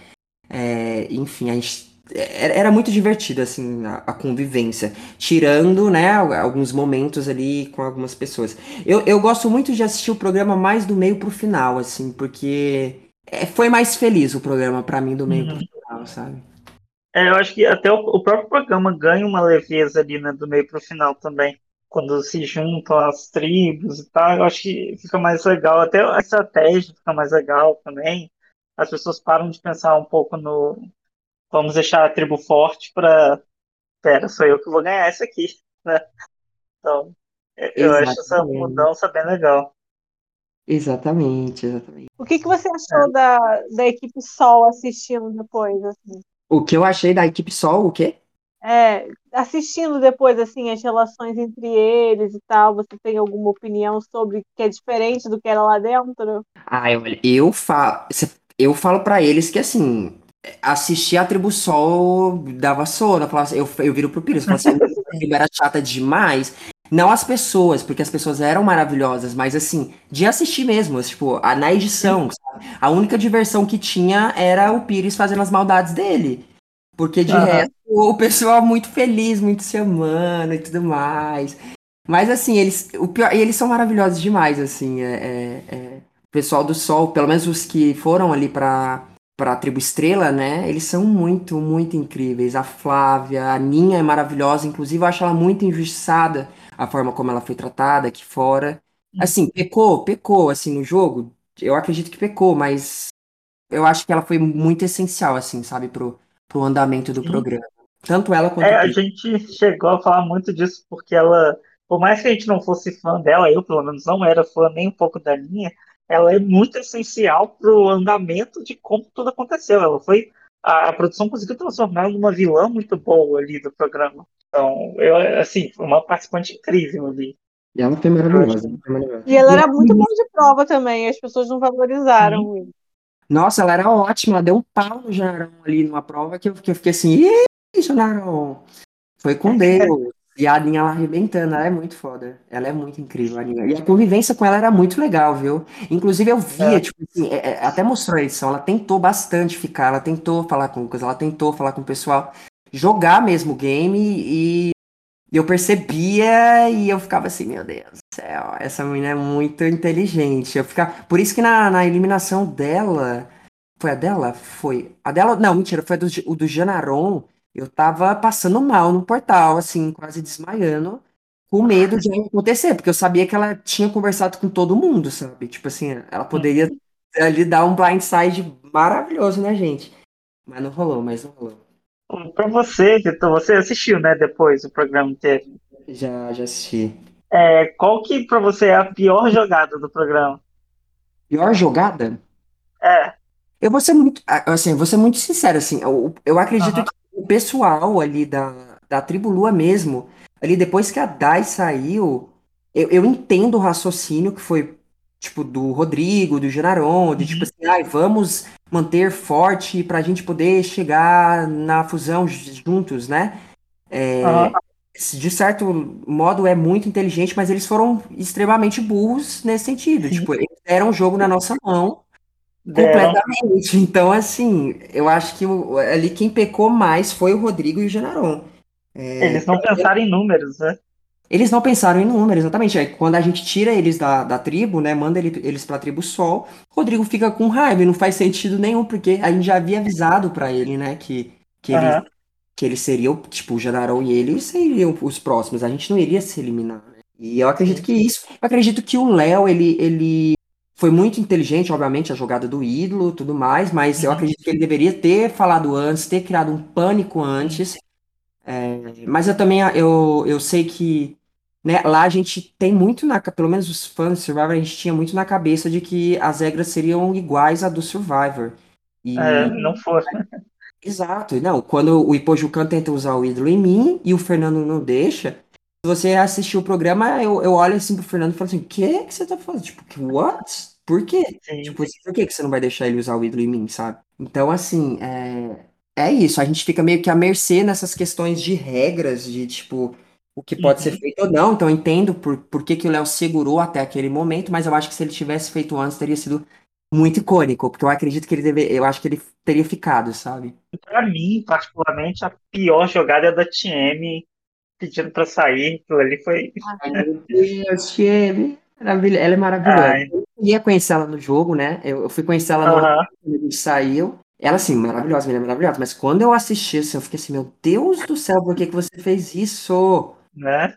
É, enfim, a gente era muito divertido assim a, a, convivência, tirando, né, alguns momentos ali com algumas pessoas. Eu, eu gosto muito de assistir o programa mais do meio pro final, assim, porque é, foi mais feliz o programa para mim do meio uhum. pro final, sabe? É, eu acho que até o, o, próprio programa ganha uma leveza ali, né, do meio para o final também. Quando se juntam as tribos e tal, eu acho que fica mais legal. Até a estratégia fica mais legal também. As pessoas param de pensar um pouco no. Vamos deixar a tribo forte para. Pera, sou eu que vou ganhar essa aqui. Né? Então, eu Exatamente. acho essa mudança bem legal. Exatamente, exatamente. O que, que você achou é. da, da equipe Sol assistindo depois? Assim? O que eu achei da equipe Sol, o quê? É, assistindo depois assim as relações entre eles e tal, você tem alguma opinião sobre que é diferente do que era lá dentro? Ah, eu, eu falo, eu falo para eles que assim, assistir a Tribo Sol dava sono, eu, falava, eu, eu viro pro Pires, eu falava assim, era chata demais. Não as pessoas, porque as pessoas eram maravilhosas, mas assim, de assistir mesmo, tipo, a, na edição, sabe? A única diversão que tinha era o Pires fazendo as maldades dele. Porque de uhum. resto, o pessoal muito feliz, muito se amando e tudo mais. Mas assim, eles, o pior, eles são maravilhosos demais, assim. É, é, é, o pessoal do Sol, pelo menos os que foram ali pra, pra Tribo Estrela, né? Eles são muito, muito incríveis. A Flávia, a Ninha é maravilhosa, inclusive eu acho ela muito injustiçada a forma como ela foi tratada aqui fora. Hum. Assim, pecou, pecou, assim, no jogo. Eu acredito que pecou, mas eu acho que ela foi muito essencial, assim, sabe, pro, pro andamento do Sim. programa. Tanto ela quanto é, a gente chegou a falar muito disso porque ela, por mais que a gente não fosse fã dela, eu pelo menos não era fã nem um pouco da linha, ela é muito essencial pro andamento de como tudo aconteceu. Ela foi a, a produção conseguiu transformar ela numa vilã muito boa ali do programa. Então, eu, assim, foi uma participante incrível ali. E ela foi maravilhosa. E ela era muito boa de prova também, as pessoas não valorizaram isso. Nossa, ela era ótima, ela deu um pau no Janarão ali numa prova que eu, que eu fiquei assim, Ih, Janarão, foi com Deus. E a Aninha lá arrebentando, ela é muito foda. Ela é muito incrível, a Aninha. E a convivência com ela era muito legal, viu? Inclusive eu via, É. tipo assim, é- é- até mostrou a edição, ela tentou bastante ficar, ela tentou falar com o Lucas, ela tentou falar com o pessoal, jogar mesmo o game e eu percebia e eu ficava assim, meu Deus do céu, essa menina é muito inteligente. Eu ficava... Por isso que na, na eliminação dela. Foi a dela? Foi. A dela. Não, mentira, foi a do, o do Janaron. Eu tava passando mal no portal, assim, quase desmaiando, com medo de acontecer, porque eu sabia que ela tinha conversado com todo mundo, sabe? Tipo assim, ela poderia ali dar um blindside maravilhoso na gente. Mas não rolou, mas não rolou. Pra você, Vitor, você assistiu, né, depois o programa inteiro. Já, já assisti. É, qual que pra você é a pior jogada do programa? Pior jogada? É, Eu vou ser muito, assim, vou ser muito sincero, assim, eu, eu acredito Aham. que o pessoal ali da, da Tribo Lua mesmo, ali depois que a Dai saiu, eu, eu entendo o raciocínio que foi, tipo, do Rodrigo, do Genaron, de tipo assim, ai, vamos manter forte pra gente poder chegar na fusão juntos, né? É, Aham. de certo modo é muito inteligente, mas eles foram extremamente burros nesse sentido, Sim. tipo, eles deram o jogo na nossa mão, Completamente. Então, assim, eu acho que o- ali quem pecou mais foi o Rodrigo e o Genaron. É, Eles não pensaram em números, né? eles não pensaram em número, exatamente. Aí, quando a gente tira eles da, da tribo, né, manda ele- eles pra tribo Sol, Rodrigo fica com raiva e não faz sentido nenhum, porque a gente já havia avisado pra ele, né, que, que ele, Aham. que ele seria, o- tipo, o Genaron e ele seriam os próximos. A gente não iria se eliminar, né? E eu acredito que isso. Eu acredito que o Léo, ele, ele foi muito inteligente, obviamente, a jogada do ídolo, tudo mais, mas eu Uhum. acredito que ele deveria ter falado antes, ter criado um pânico antes. É, mas eu também eu, eu sei que né, lá a gente tem muito na, pelo menos os fãs de Survivor, a gente tinha muito na cabeça de que as regras seriam iguais à do Survivor. E É, não foi. Exato. Não, quando o Ipojucan tenta usar o ídolo em mim e o Fernando não deixa, se você assistir o programa, eu, eu olho assim pro Fernando e falo assim, o que que você tá falando? Tipo, que- what? Por quê? Sim. Tipo, por que que você não vai deixar ele usar o ídolo em mim, sabe? Então, assim, é, é isso. A gente fica meio que à mercê nessas questões de regras, de, tipo, o que pode ser Uhum. feito ou não. Então, eu entendo por, por que que o Léo segurou até aquele momento, mas eu acho que se ele tivesse feito antes, teria sido muito icônico, porque eu acredito que ele deve, eu acho que ele teria ficado, sabe? Pra mim, particularmente, a pior jogada é da TM pedindo pra sair. Aquilo ali foi. Ai, meu Deus, Tieme. Maravilha. Ela é maravilhosa. Ai, Eu ia conhecer ela no jogo, né? Eu, eu fui conhecer ela no aham. quando a gente saiu. Ela, assim, maravilhosa, menina maravilhosa. Mas quando eu assisti, assim, eu fiquei assim, meu Deus do céu, por que que você fez isso? Né?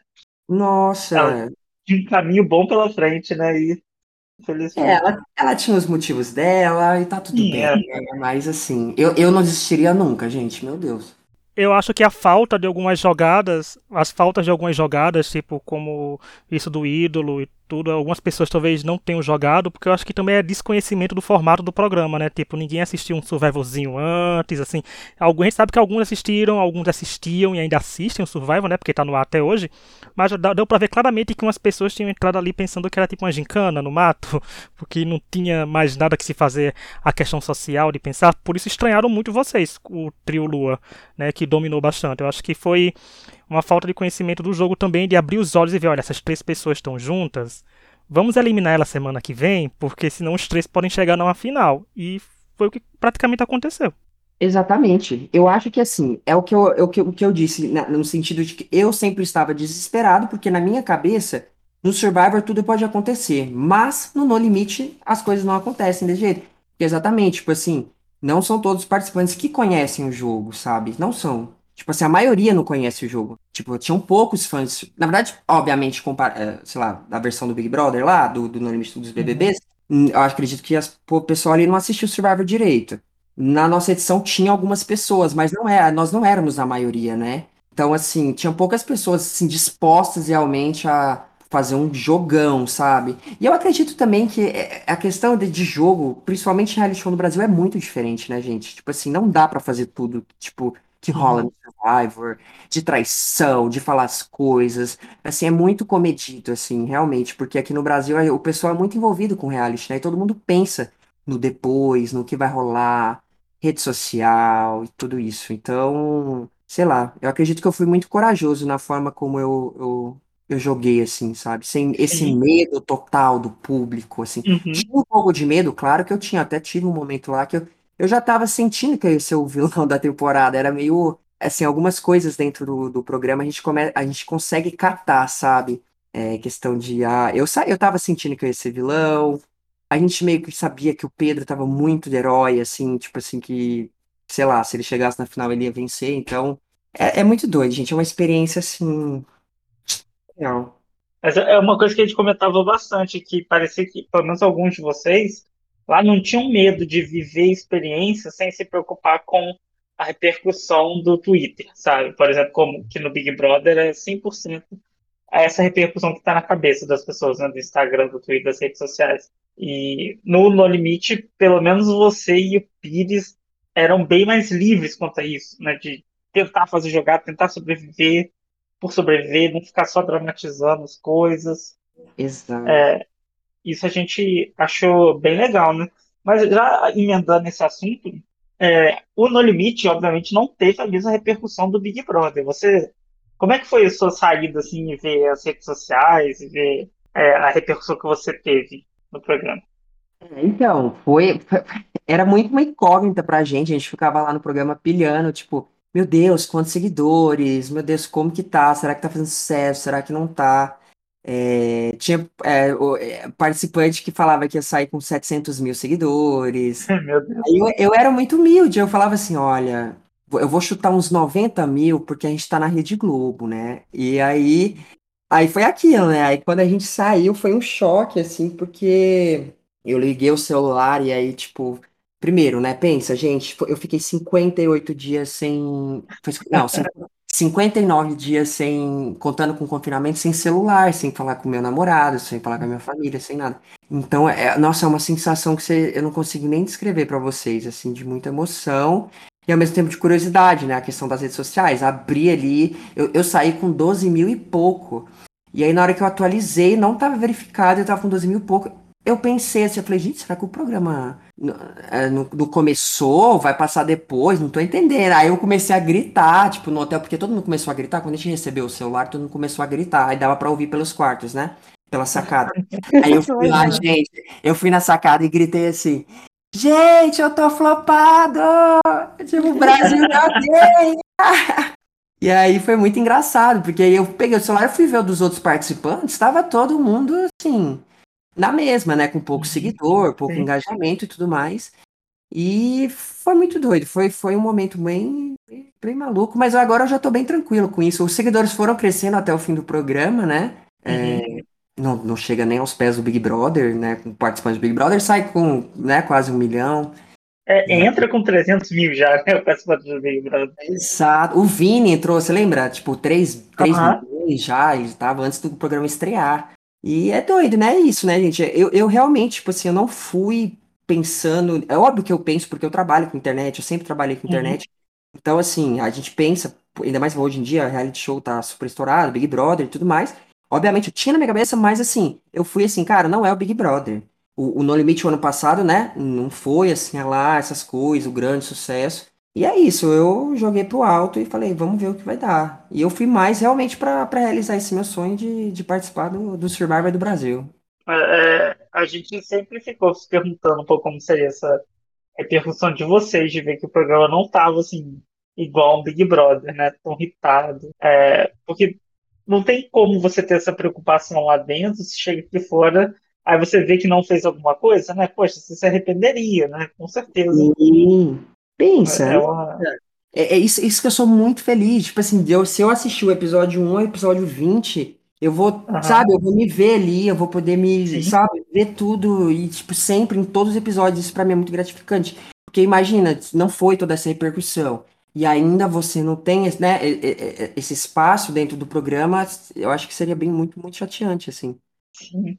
Nossa. Ela tinha um caminho bom pela frente, né? E, É, infelizmente. ela, ela tinha os motivos dela e tá tudo Sim, bem, é. né? Mas, assim, eu, eu não desistiria nunca, gente. Meu Deus. Eu acho que a falta de algumas jogadas, as faltas de algumas jogadas, tipo como isso do ídolo e tudo, algumas pessoas talvez não tenham jogado, porque eu acho que também é desconhecimento do formato do programa, né? Tipo, ninguém assistiu um survivalzinho antes, assim. Alguns, a gente sabe que alguns assistiram, alguns assistiam e ainda assistem o Survival, né? Porque tá no ar até hoje. Mas deu pra ver claramente que umas pessoas tinham entrado ali pensando que era tipo uma gincana no mato, porque não tinha mais nada que se fazer a questão social de pensar. Por isso estranharam muito vocês, o trio Lua né, que dominou bastante. Eu acho que foi uma falta de conhecimento do jogo também, de abrir os olhos e ver, olha, essas três pessoas estão juntas, vamos eliminar ela semana que vem, porque senão os três podem chegar numa final. E foi o que praticamente aconteceu. Exatamente. Eu acho que assim, é o que eu, é eu- o que eu disse, na- no sentido de que eu sempre estava desesperado, porque na minha cabeça, no Survivor tudo pode acontecer, mas no No Limite as coisas não acontecem desse jeito. Exatamente, tipo assim, não são todos os participantes que conhecem o jogo, sabe? Não são. Tipo assim, a maioria não conhece o jogo. Tipo, tinham poucos fãs. Na verdade, obviamente, eh, sei lá, da versão do Big Brother lá, do, do No Limite dos BBBs, hum, eu acredito que as- o pessoal ali não assistiu o Survivor direito. Na nossa edição tinha algumas pessoas, mas não é, nós não éramos a maioria, né? Então, assim, tinha poucas pessoas assim, dispostas realmente a fazer um jogão, sabe? E eu acredito também que é, a questão de, de jogo, principalmente reality show no Brasil, é muito diferente, né, gente? Tipo assim, não dá pra fazer tudo, tipo, que rola no Survivor, de traição, de falar as coisas. Assim, é muito comedido, assim, realmente, porque aqui no Brasil o pessoal é muito envolvido com reality, né? E todo mundo pensa no depois, no que vai rolar, rede social e tudo isso. Então, sei lá, eu acredito que eu fui muito corajoso na forma como eu, eu, eu joguei, assim, sabe? Sem esse medo total do público, assim. Uhum. Tinha um pouco de medo, claro que eu tinha, até tive um momento lá que eu, eu já tava sentindo que ia ser o vilão da temporada, era meio, assim, algumas coisas dentro do, do programa a gente, come, a gente consegue catar, sabe? É, questão de, ah, eu, eu tava sentindo que eu ia ser vilão, a gente meio que sabia que o Pedro tava muito de herói, assim, tipo assim, que, sei lá, se ele chegasse na final ele ia vencer, então. É, é muito doido, gente. É uma experiência assim. Real. Mas é uma coisa que a gente comentava bastante, que parecia que, pelo menos alguns de vocês, lá não tinham medo de viver experiência sem se preocupar com a repercussão do Twitter, sabe? Por exemplo, como que no Big Brother é 100% essa repercussão que está na cabeça das pessoas, né? Do Instagram, do Twitter, das redes sociais. E no No Limite, pelo menos você e o Pires eram bem mais livres quanto a isso, né? De tentar fazer jogar, tentar sobreviver por sobreviver, não ficar só dramatizando as coisas. Exato. Isso a gente achou bem legal, né? Mas já emendando esse assunto, é, o No Limite, obviamente, não teve a mesma repercussão do Big Brother. Você, como é que foi a sua saída, assim, ver as redes sociais, ver é, a repercussão que você teve no programa? É, Então, foi, foi- era muito uma incógnita pra gente. A gente ficava lá no programa pilhando, tipo, meu Deus, quantos seguidores? Meu Deus, como que tá? Será que tá fazendo sucesso? Será que não tá? É, tinha é, o- é, participante que falava que ia sair com 700 mil seguidores. Eu, eu era muito humilde, eu falava assim, olha, eu vou chutar uns 90 mil porque a gente tá na Rede Globo, né? E aí, aí foi aquilo, né? Aí quando a gente saiu foi um choque, assim, porque eu liguei o celular e aí, tipo, primeiro, né? Pensa, gente, eu fiquei 58 dias sem. Não, 59 dias sem, contando com confinamento, sem celular, sem falar com meu namorado, sem falar com a minha família, sem nada. Então, é, nossa, é uma sensação que você, eu não consigo nem descrever pra vocês, assim, de muita emoção e ao mesmo tempo de curiosidade, né? A questão das redes sociais. Abri ali, eu, eu saí com 12 mil e pouco. E aí, na hora que eu atualizei, não tava verificado, eu tava com 12 mil e pouco. Eu pensei assim, eu falei, gente, será que o programa n- é, não, não começou? Vai passar depois? Não tô entendendo. Aí eu comecei a gritar, tipo, no hotel, porque todo mundo começou a gritar. Quando a gente recebeu o celular, todo mundo começou a gritar. Aí dava pra ouvir pelos quartos, né? Pela sacada. Aí eu fui lá, gente. Eu fui na sacada e gritei assim: Gente, eu tô flopado! Tipo, o Brasil me odeia! E aí foi muito engraçado, porque aí eu peguei o celular e fui ver o dos outros participantes, estava todo mundo assim, na mesma, né? Com pouco seguidor, pouco Sim. engajamento e tudo mais. E foi muito doido, foi, foi um momento bem, bem, maluco, mas agora eu já tô bem tranquilo com isso. Os seguidores foram crescendo até o fim do programa, né? É, não, não chega nem aos pés do Big Brother, né? Com participantes do Big Brother, sai com né, quase um milhão. É, entra com 300 mil já, né? O participante do Big Brother. Exato. O Vini entrou, você lembra? Tipo, 3, 3 Aham. milhões já, ele estava antes do programa estrear. E é doido, né? É isso, né, gente? Eu, eu realmente, tipo assim, eu não fui pensando. É óbvio que eu penso, porque eu trabalho com internet, eu sempre trabalhei com Uhum. internet. Então, assim, a gente pensa, ainda mais hoje em dia, reality show tá super estourado, Big Brother e tudo mais. Obviamente, eu tinha na minha cabeça, mas assim, eu fui assim, cara, não é o Big Brother. O, o No Limite o ano passado, né? Não foi assim, ah lá, essas coisas, o grande sucesso. E é isso, eu joguei pro alto e falei, vamos ver o que vai dar. E eu fui mais realmente pra pra realizar esse meu sonho de, de participar do, do Survivor do Brasil. É, a gente sempre ficou se perguntando um pouco como seria essa repercussão de vocês, de ver que o programa não tava assim, igual um Big Brother, né? Tão irritado. É, porque não tem como você ter essa preocupação lá dentro, se chega aqui fora, aí você vê que não fez alguma coisa, né? Poxa, você se arrependeria, né? Com certeza. Sim. Pensa, É uma. É, é isso, isso que eu sou muito feliz. Tipo assim, eu, se eu assistir o episódio 1 ao episódio 20, eu vou, sabe, eu vou me ver ali, eu vou poder me, Sim. sabe, ver tudo e, tipo, sempre em todos os episódios. Isso pra mim é muito gratificante. Porque imagina, não foi toda essa repercussão. E ainda você não tem, esse, né, esse espaço dentro do programa, eu acho que seria bem muito, muito chateante, assim. Sim.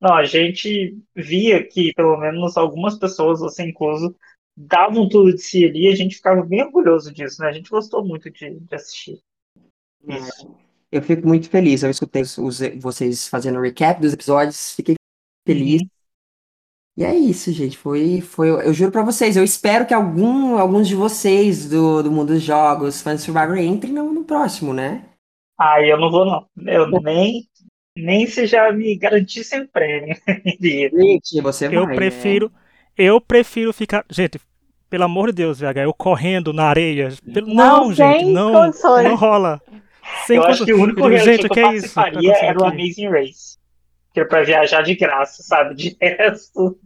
Não, a gente via que, pelo menos algumas pessoas, você incluso, davam tudo de si ali e a gente ficava bem orgulhoso disso, né? A gente gostou muito de, de assistir isso. Eu fico muito feliz. Eu escutei os- os- vocês fazendo o recap dos episódios, fiquei feliz. Uhum. E é isso, gente. Foi, foi, eu juro pra vocês, eu espero que algum, alguns de vocês do, do mundo dos jogos, fãs de Survivor, entrem no, no próximo, né? Ah, eu não vou, não. Eu nem, nem se já me garantissem o prêmio. Gente, você Eu vai, né? prefiro. Eu prefiro ficar. Gente, pelo amor de Deus, VH, eu correndo na areia. Pelo- Não Não, gente, não. condições. Não rola. Sem eu acho que o único condições. Gente, que que eu é isso? Era o? Amazing Race. Que era pra viajar de graça, sabe? De resto.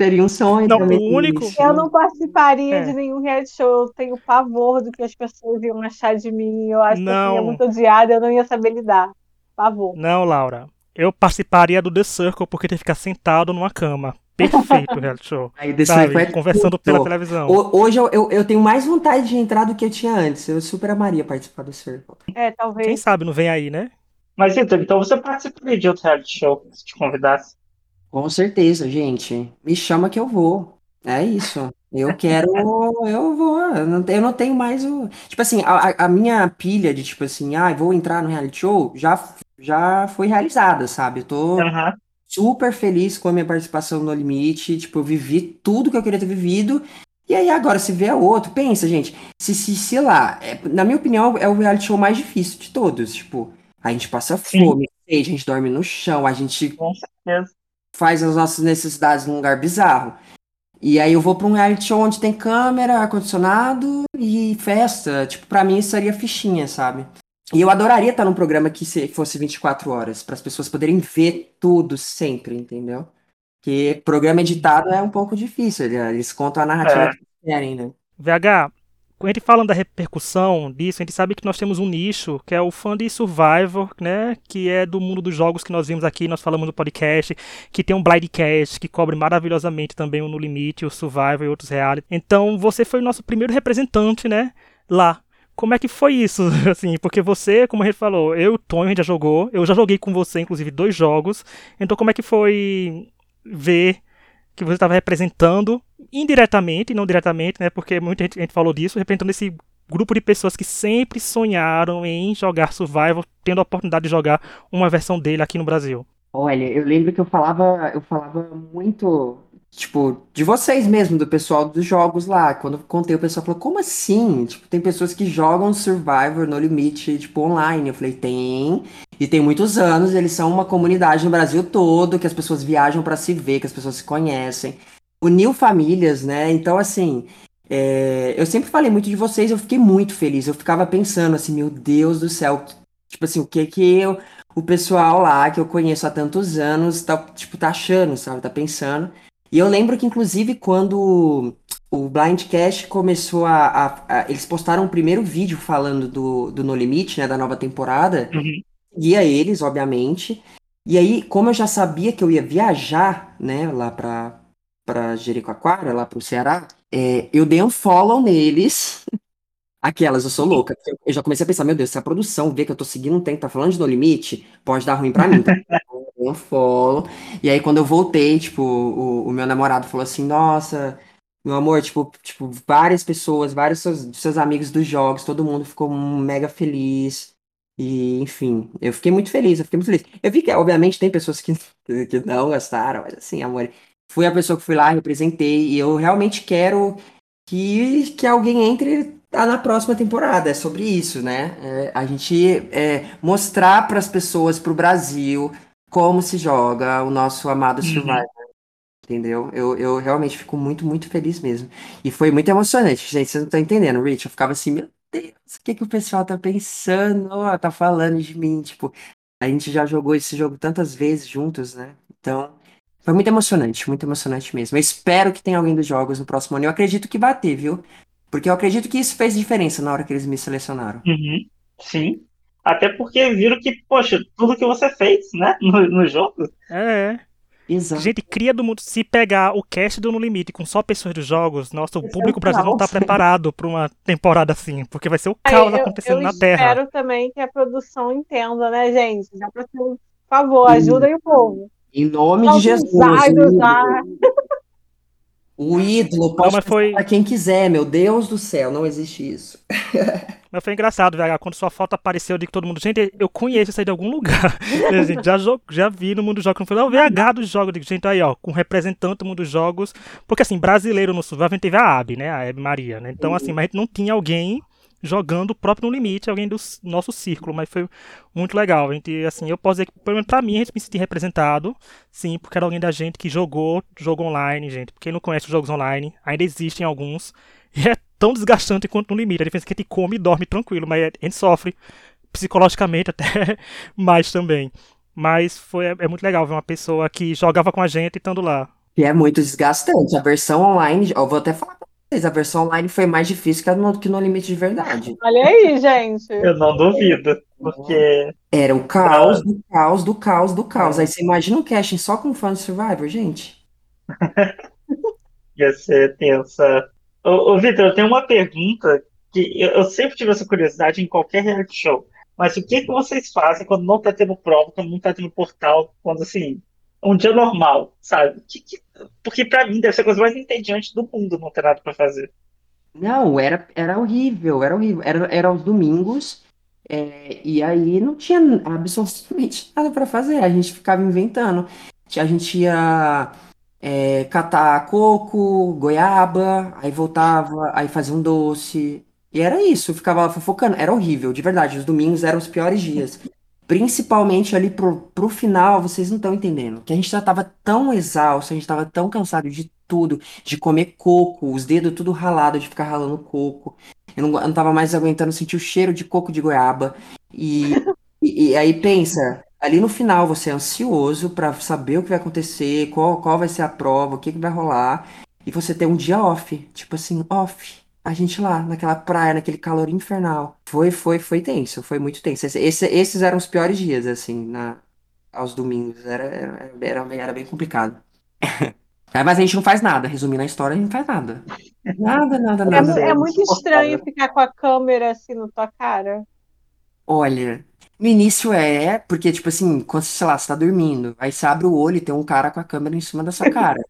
Seria um sonho Não, o único-. Eu não participaria É. de nenhum reality show. Eu tenho pavor do que as pessoas iam achar de mim. Eu acho que eu Não. seria muito odiada, eu não ia saber lidar. Pavor. Não, Laura. Eu participaria do The Circle porque tem que ficar sentado numa cama. Perfeito o reality show. Aí desse Sabe? foi Conversando tudo. pela televisão. Ho- Hoje eu, eu, eu tenho mais vontade de entrar do que eu tinha antes. Eu super amaria participar do Circle. É, Quem talvez. sabe não vem aí, né? Mas então, então você participaria de outro reality show se te convidasse. Com certeza, gente. Me chama que eu vou. É isso. Eu quero, eu vou. Eu não, eu não tenho mais o. Tipo assim, a, a- minha pilha de tipo assim, ah, vou entrar no reality show, já, já foi realizada, sabe? Eu tô Aham. Super feliz com a minha participação no Limite. Tipo, eu vivi tudo que eu queria ter vivido. E aí agora, se vier outro, pensa, gente. Se, se, sei lá, é- na minha opinião, é o reality show mais difícil de todos. Tipo, a gente passa fome, a gente dorme no chão, a gente faz as nossas necessidades num lugar bizarro. E aí eu vou pra um reality show onde tem câmera, ar-condicionado e festa. Tipo, pra mim isso seria fichinha, sabe? E eu adoraria estar num programa que se- fosse 24 horas, para as pessoas poderem ver tudo sempre, entendeu? Porque programa editado é um pouco difícil, ele- eles contam a narrativa É. que querem, né? VH, quando a gente falando da repercussão disso, a gente sabe que nós temos um nicho, que é o fã de Survivor, né? Que é do mundo dos jogos que nós vimos aqui, nós falamos no podcast, que tem um Blindcast, que cobre maravilhosamente também o No Limite, o Survivor e outros reality. Então, você foi o nosso primeiro representante, né? Lá. Como é que foi isso, assim? Porque você, como a gente falou, eu e o gente já jogou, eu já joguei com você, inclusive, dois jogos. Então, como é que foi ver que você estava representando indiretamente, não diretamente, né? Porque muita gente, gente falou disso, representando esse grupo de pessoas que sempre sonharam em jogar Survival, tendo a oportunidade de jogar uma versão dele aqui no Brasil. Olha, eu lembro que eu falava, eu falava muito, tipo, de vocês mesmo, do pessoal dos jogos lá. Quando eu contei, o pessoal falou, como assim? Tipo, tem pessoas que jogam Survivor no limite, tipo, online. Eu falei, tem. E tem muitos anos, eles são uma comunidade no Brasil todo, que as pessoas viajam pra se ver, que as pessoas se conhecem. Uniu famílias, né? Então, assim, é, eu sempre falei muito de vocês, eu fiquei muito feliz. Eu ficava pensando assim, meu Deus do céu, tipo assim, o que que eu o pessoal lá que eu conheço há tantos anos tá, tipo, tá achando, sabe? Tá pensando. E eu lembro que, inclusive, quando o Blindcast começou a, a- a- Eles postaram o primeiro vídeo falando do, do No Limite, né? Da nova temporada. Uhum. Guia eles, obviamente. E aí, como eu já sabia que eu ia viajar, né? Lá pra, pra Jericoacoara, lá pro Ceará, é, eu dei um follow neles. Aquelas, eu sou louca. Eu- já comecei a pensar, meu Deus, se a produção vê que eu tô seguindo um tempo, tá falando de No Limite, pode dar ruim pra mim. Dei um follow. E aí, quando eu voltei, tipo, o, o meu namorado falou assim, nossa, meu amor, tipo, tipo, várias pessoas, vários seus, seus amigos dos jogos, todo mundo ficou mega feliz. E, enfim, eu fiquei muito feliz, eu fiquei muito feliz. Eu vi que, obviamente, tem pessoas que, que, não gostaram, mas assim, amor, fui a pessoa que fui lá, representei, e eu realmente quero que, que alguém entre na próxima temporada. É sobre isso, né? É, a gente é, mostrar para as pessoas, para o Brasil, como se joga o nosso amado Uhum. Survivor. Entendeu? Eu, eu realmente fico muito, muito feliz mesmo. E foi muito emocionante, gente. Vocês não estão entendendo, Rich. Eu ficava assim, meu Deus, o que que o pessoal tá pensando? Ó, tá falando de mim. Tipo, a gente já jogou esse jogo tantas vezes juntos, né? Então, foi muito emocionante, muito emocionante mesmo. Eu espero que tenha alguém dos jogos no próximo ano. Eu acredito que vai ter, viu? Porque eu acredito que isso fez diferença na hora que eles me selecionaram. Uhum. Sim. Até porque viram que, poxa, tudo que você fez, né? No, no jogo. É. Exato. Gente, cria do mundo. Se pegar o cast do No Limite com só pessoas dos jogos, nossa, o Vai ser público um brasileiro não tá preparado pra uma temporada assim, porque vai ser o Aí, caos eu, acontecendo eu na Terra. espero também que a produção entenda, né, gente? Já pra ter, por favor, ajudem o povo. Em nome Não de Jesus. usar, o usar. ídolo. O ídolo pode foi- para quem quiser, meu Deus do céu, não existe isso. Mas foi engraçado, VH, quando sua foto apareceu, eu digo todo mundo, gente, eu conheço isso aí de algum lugar. gente, já, já vi no mundo dos jogos. Não foi lá o VH dos jogos. Eu digo, gente, aí, ó, com representante do mundo dos jogos. Porque assim, brasileiro no Sul, a gente teve a AB, né? A Ab Maria, né? Então, assim, mas a gente não tinha alguém jogando o próprio No Limite, alguém do nosso círculo, mas foi muito legal. A gente, assim, eu posso dizer que, pelo menos pra mim, a gente me sentir representado, sim, porque era alguém da gente que jogou jogo online, gente. Quem não conhece os jogos online, ainda existem alguns, e é tão desgastante quanto No Limite. A diferença é que a gente come e dorme tranquilo, mas a gente sofre psicologicamente até mais também. Mas foi, é, é muito legal ver uma pessoa que jogava com a gente e estando lá. E é muito desgastante. A versão online, eu vou até falar a versão online foi mais difícil que no, que no Limite de Verdade. Olha aí, gente. Eu não duvido, porque. Era o caos do caos do caos do caos. Aí você imagina um casting só com fã de Survivor, gente? Ia ser tensa. Ô, ô Vitor, eu tenho uma pergunta que eu, eu, sempre tive essa curiosidade em qualquer reality show. Mas o que, que vocês fazem quando não tá tendo prova, quando não tá tendo portal, quando assim, um dia normal, sabe? Que, que, porque para mim deve ser a coisa mais entediante do mundo não ter nada para fazer. Não, era, era horrível, era horrível. Era, era aos domingos, é, e aí não tinha absolutamente nada para fazer. A gente ficava inventando. A gente ia é, catar coco, goiaba, aí voltava, aí fazia um doce. E era isso, ficava fofocando. Era horrível, de verdade. Os domingos eram os piores dias. Principalmente ali pro, pro final, vocês não estão entendendo. Que a gente já tava tão exausto, a gente tava tão cansado de tudo, de comer coco, os dedos tudo ralado, de ficar ralando coco. Eu não, eu não tava mais aguentando sentir o cheiro de coco de goiaba. E, e, e aí pensa, ali no final você é ansioso para saber o que vai acontecer, qual, qual vai ser a prova, o que, que vai rolar. E você tem um dia off, tipo assim, off a gente lá, naquela praia, naquele calor infernal. Foi, foi, foi tenso, foi muito tenso. Esse, esse, esses eram os piores dias, assim, na, aos domingos. Era, era, era, era bem complicado. é, mas a gente não faz nada, resumindo a história, a gente não faz nada. Nada, nada, nada. É, é muito estranho ficar com a câmera assim na tua cara. Olha, no início é, porque, tipo assim, quando, sei lá, você tá dormindo, aí você abre o olho e tem um cara com a câmera em cima da sua cara.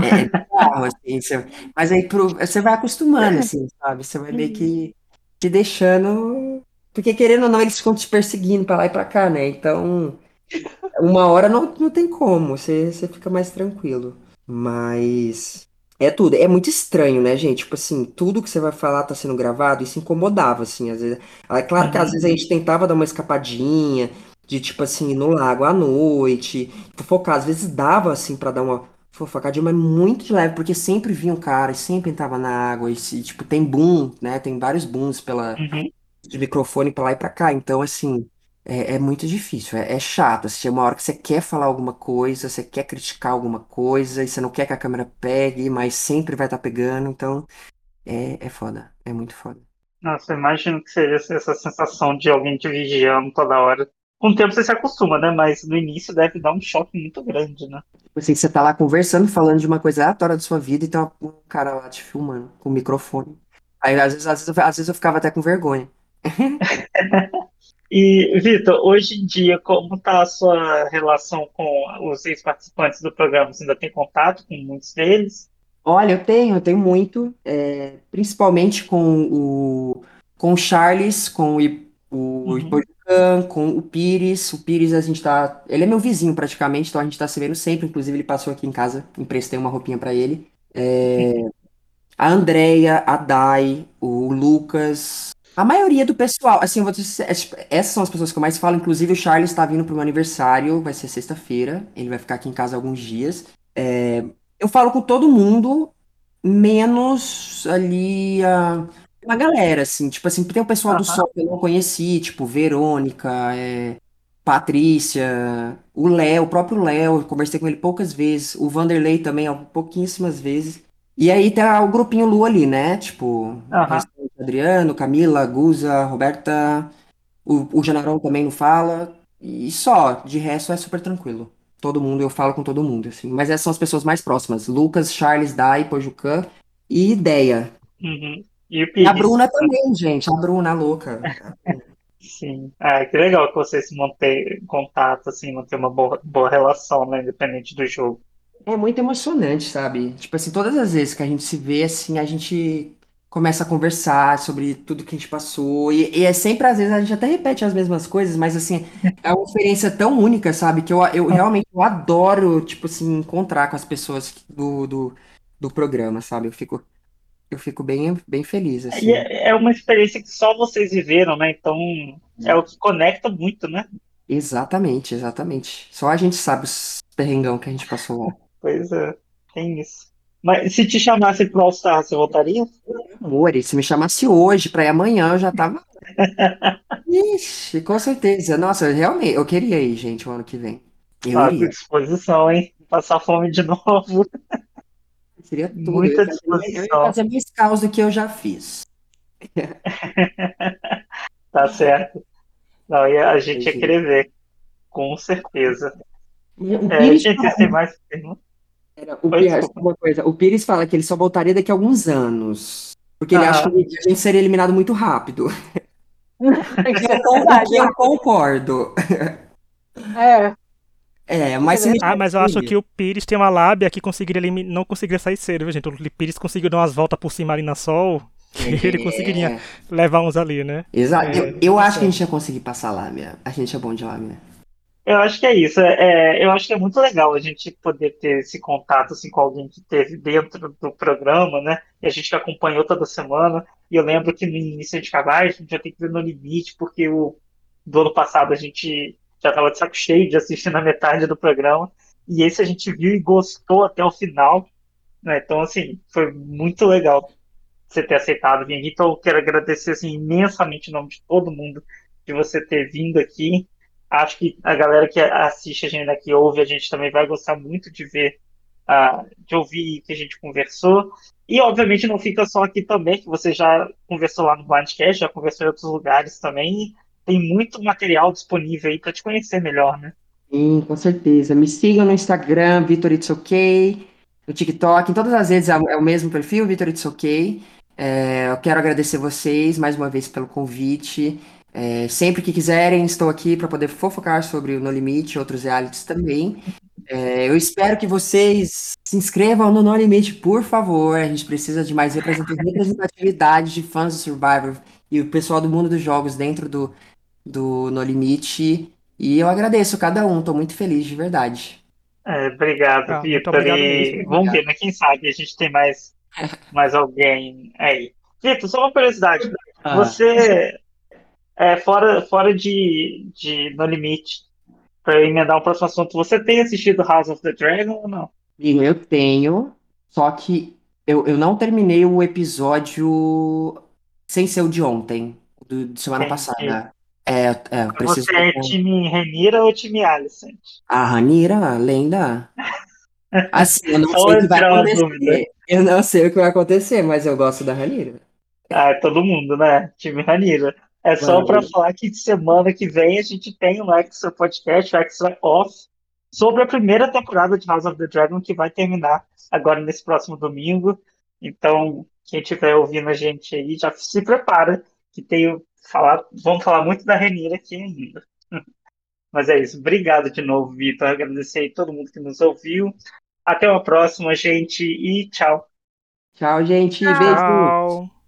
É, é bizarro, assim, você- mas aí pro- você vai acostumando, assim, sabe? Você vai meio que te deixando. Porque querendo ou não, eles ficam te perseguindo pra lá e pra cá, né? Então, uma hora não, não tem como, você, você fica mais tranquilo. Mas é tudo, é muito estranho, né, gente? Tipo assim, tudo que você vai falar tá sendo gravado, isso incomodava, assim, às vezes. É claro que às vezes a gente tentava dar uma escapadinha, de tipo assim, ir no lago à noite, focar, às vezes dava assim pra dar uma Fofocadinho, mas muito de leve, porque sempre vinha um cara e sempre entrava na água. E, tipo, tem boom, né? Tem vários booms pela, Uhum. de microfone pra lá e pra cá. Então, assim, é, é muito difícil. É, é chato. Assim, uma hora que você quer falar alguma coisa, você quer criticar alguma coisa, e você não quer que a câmera pegue, mas sempre vai estar pegando. Então, é, é foda. É muito foda. Nossa, eu imagino que seja essa sensação de alguém te vigiando toda hora. Com o tempo você se acostuma, né? Mas no início deve dar um choque muito grande, né? Tipo assim, você tá lá conversando, falando de uma coisa aleatória da sua vida, e tem um cara lá te filmando com o microfone. Aí, às vezes, às vezes, às vezes eu ficava até com vergonha. E, Vitor, hoje em dia, como está a sua relação com os ex-participantes do programa? Você ainda tem contato com muitos deles? Olha, eu tenho, eu tenho muito, é, principalmente com o, com o Charles, com o, o Uhum. Com o Pires. O Pires, a gente tá. Ele é meu vizinho praticamente, então a gente tá se vendo sempre. Inclusive, ele passou aqui em casa, emprestei uma roupinha pra ele. É, a Andrea, a Dai, o Lucas. A maioria do pessoal, assim, dizer, essas são as pessoas que eu mais falo. Inclusive, o Charles tá vindo pro meu aniversário, vai ser sexta-feira. Ele vai ficar aqui em casa alguns dias. É, eu falo com todo mundo, menos ali a, uma galera, assim. Tipo assim, tem o pessoal do Aham. Sol que eu não conheci, tipo Verônica, é, Patrícia, o Léo, o próprio Léo, eu conversei com ele poucas vezes. O Vanderlei também, ó, pouquíssimas vezes. E aí tá o grupinho Lu ali, né? Tipo, restante Adriano, Camila, Guza, Roberta, o, o Janarão também não fala. E só, de resto é super tranquilo. Todo mundo, eu falo com todo mundo, assim. Mas essas são as pessoas mais próximas. Lucas, Charles, Dai, Pojucan e Ideia. Uhum. E E a? Bruna também, gente. A Bruna, a louca. Sim. Ah, que legal que vocês se mantêm contato, assim, manter uma boa, boa relação, né? Independente do jogo. É muito emocionante, sabe? Tipo assim, todas as vezes que a gente se vê, assim, a gente começa a conversar sobre tudo que a gente passou. E, e é sempre, às vezes, a gente até repete as mesmas coisas, mas assim, é uma experiência tão única, sabe? Que eu, eu realmente eu adoro, tipo assim, encontrar com as pessoas do, do, do programa, sabe? Eu fico, eu fico bem, bem feliz, assim. E é, é uma experiência que só vocês viveram, né? Então é o que conecta muito, né? Exatamente, exatamente. Só a gente sabe os perrengão que a gente passou lá. Pois é, tem isso. Mas se te chamasse pro All Star, você voltaria? Amor, se me chamasse hoje pra ir amanhã, eu já tava. Ixi, com certeza. Nossa, realmente, eu queria ir, gente, o ano que vem. Eu Tá à iria. disposição, hein? Passar fome de novo. Seria tudo. Muita Eu fazer- eu ia disposição. fazer mais caos do que eu já fiz. Tá certo. Não, e a gente ia querer ver. Com certeza. É, gente, vocês têm mais perguntas? Era- O, Pires, uma coisa, o Pires fala que ele só voltaria daqui a alguns anos. Porque ele Aham. acha que a gente seria eliminado muito rápido. Tem que ser O verdade. que eu concordo. É, É, mas Ah, mas eu acho que o Pires tem uma lábia que conseguiria elimi- não conseguiria sair cedo, viu, gente? O Pires conseguiu dar umas voltas por cima ali na sol, que ele conseguiria É, levar uns ali, né? exato. É, eu, eu acho que a gente ia conseguir passar lá, minha. A gente é bom de lá, minha. Eu acho que é isso. É, eu acho que é muito legal a gente poder ter esse contato assim, com alguém que esteve dentro do programa, né? E a gente acompanhou toda semana. E eu lembro que no início a gente ficava, "Ai, a gente já tem que ver no limite, porque o do ano passado a gente já estava de saco cheio de assistir na metade do programa. E esse a gente viu e gostou até o final. Né? Então, assim, foi muito legal você ter aceitado vir aqui. Então, eu quero agradecer assim, imensamente em nome de todo mundo de você ter vindo aqui. Acho que a galera que assiste a gente aqui, ouve a gente também vai gostar muito de ver, ah, de ouvir que a gente conversou. E, obviamente, não fica só aqui também, que você já conversou lá no Blindcast, já conversou em outros lugares também. Tem muito material disponível aí para te conhecer melhor, né? Sim, com certeza. Me sigam no Instagram, Vitor It's no TikTok, em todas as redes é o é mesmo perfil, Vitor It's. É, eu quero agradecer vocês mais uma vez pelo convite. É, sempre que quiserem, estou aqui para poder fofocar sobre o No Limite e outros realities também. É, eu espero que vocês se inscrevam no No Limite, por favor. A gente precisa de mais representa- representatividade de fãs do Survivor e o pessoal do mundo dos jogos dentro do, do No Limite. E eu agradeço cada um, tô muito feliz de verdade. É, obrigado, Ah, Vitor. E vamos ver, né? Quem sabe a gente tem mais, mais alguém aí. Vitor, só uma curiosidade. Ah. Você, é, fora, fora de, de No Limite, para emendar o próximo assunto, você tem assistido House of the Dragon ou não? Amigo, eu tenho, só que eu, eu não terminei o episódio sem ser o de ontem, do, de semana Entendi. passada. É, é, eu preciso. Você é time Renira ou time Alicent? A Ranira, lenda. Assim, eu não sei o que vai acontecer. dúvida. Eu não sei o que vai acontecer, mas eu gosto da Ranira. Ah, é todo mundo, né? Time Ranira. É só para falar que semana que vem a gente tem um Extra Podcast, o Extra Off, sobre a primeira temporada de House of the Dragon, que vai terminar agora nesse próximo domingo. Então, quem estiver ouvindo a gente aí, já se prepara, que tem falar, vamos falar muito da Renira aqui ainda. Mas é isso. Obrigado de novo, Vitor. Agradecer aí todo mundo que nos ouviu. Até uma próxima, gente, e tchau. Tchau, gente. Beijo. Tchau.